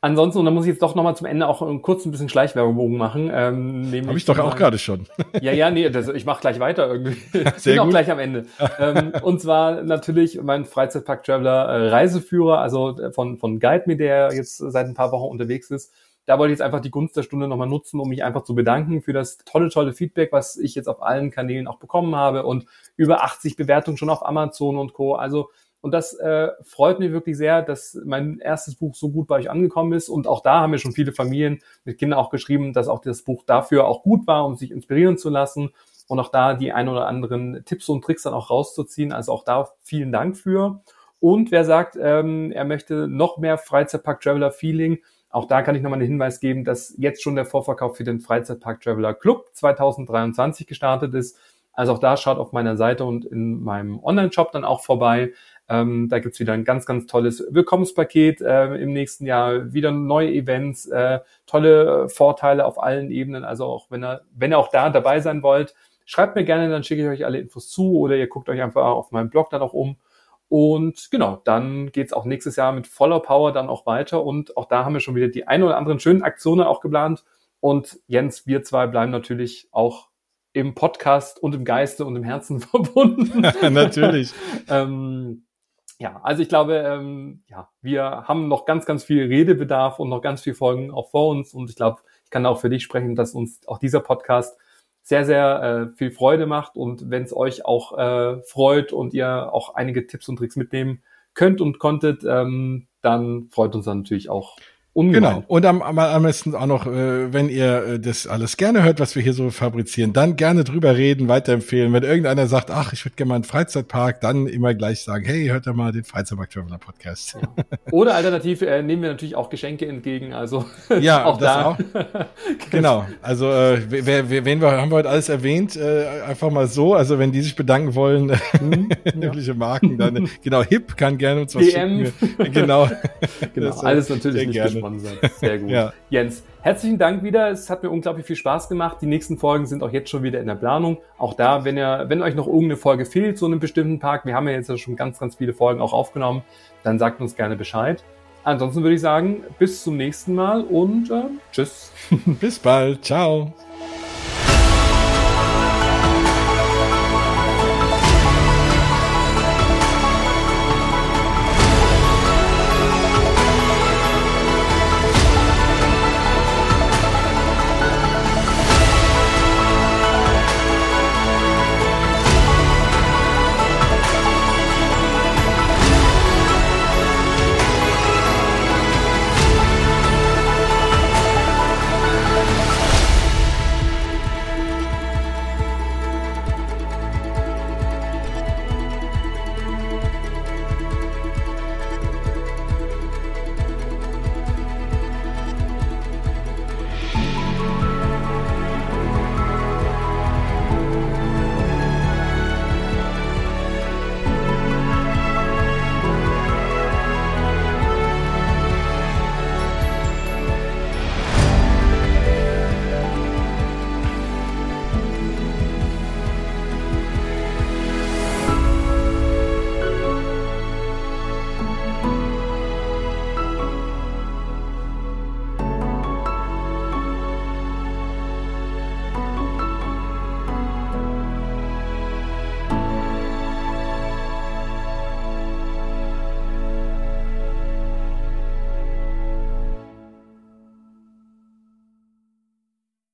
Ansonsten, und da muss ich jetzt doch nochmal zum Ende auch kurz ein bisschen Schleichwerbung machen. Ähm, Habe ich doch auch gerade schon. Ja, ja, nee, das, ich mache gleich weiter irgendwie. Sehr Bin gut. auch gleich am Ende. ähm, und zwar natürlich mein Freizeitpark-Traveler äh, Reiseführer, also äh, von, von Guide Me, der jetzt seit ein paar Wochen unterwegs ist. Da wollte ich jetzt einfach die Gunst der Stunde nochmal nutzen, um mich einfach zu bedanken für das tolle, tolle Feedback, was ich jetzt auf allen Kanälen auch bekommen habe und über 80 Bewertungen schon auf Amazon und Co. Also und das äh, freut mich wirklich sehr, dass mein erstes Buch so gut bei euch angekommen ist. Und auch da haben wir schon viele Familien mit Kindern auch geschrieben, dass auch das Buch dafür auch gut war, um sich inspirieren zu lassen und auch da die ein oder anderen Tipps und Tricks dann auch rauszuziehen. Also auch da vielen Dank für. Und wer sagt, ähm, er möchte noch mehr Freizeitpark Traveler Feeling, auch da kann ich nochmal einen Hinweis geben, dass jetzt schon der Vorverkauf für den Freizeitpark Traveler Club 2023 gestartet ist. Also auch da schaut auf meiner Seite und in meinem Online-Shop dann auch vorbei. Ähm, da gibt's wieder ein ganz, ganz tolles Willkommenspaket äh, im nächsten Jahr, wieder neue Events, äh, tolle Vorteile auf allen Ebenen. Also auch wenn ihr, wenn ihr auch da dabei sein wollt, schreibt mir gerne, dann schicke ich euch alle Infos zu oder ihr guckt euch einfach auf meinem Blog dann auch um. Und genau, dann geht's auch nächstes Jahr mit voller Power dann auch weiter. Und auch da haben wir schon wieder die ein oder anderen schönen Aktionen auch geplant. Und Jens, wir zwei bleiben natürlich auch im Podcast und im Geiste und im Herzen verbunden. natürlich. ähm, ja, also ich glaube, ähm, ja, wir haben noch ganz, ganz viel Redebedarf und noch ganz viel Folgen auch vor uns. Und ich glaube, ich kann auch für dich sprechen, dass uns auch dieser Podcast sehr, sehr äh, viel Freude macht. Und wenn es euch auch äh, freut und ihr auch einige Tipps und Tricks mitnehmen könnt und konntet, ähm, dann freut uns dann natürlich auch Ungemein. Genau. Und am, am, am besten auch noch, äh, wenn ihr äh, das alles gerne hört, was wir hier so fabrizieren, dann gerne drüber reden, weiterempfehlen. Wenn irgendeiner sagt, ach, ich würde gerne mal einen Freizeitpark, dann immer gleich sagen, hey, hört doch mal den Freizeitpark Traveler Podcast. Ja. Oder alternativ äh, nehmen wir natürlich auch Geschenke entgegen. Also ja, auch da. Auch. genau. Also äh, wer, wer, wen wir haben wir heute alles erwähnt, äh, einfach mal so. Also wenn die sich bedanken wollen, mögliche ja. Marken, dann genau Hip kann gerne uns was DM. schicken. Genau. genau. alles natürlich nicht gerne gesponsert. Sehr gut. ja. Jens, herzlichen Dank wieder. Es hat mir unglaublich viel Spaß gemacht. Die nächsten Folgen sind auch jetzt schon wieder in der Planung. Auch da, wenn ihr, wenn euch noch irgendeine Folge fehlt, so einem bestimmten Park, wir haben ja jetzt schon ganz, ganz viele Folgen auch aufgenommen, dann sagt uns gerne Bescheid. Ansonsten würde ich sagen, bis zum nächsten Mal und äh, tschüss. bis bald. Ciao.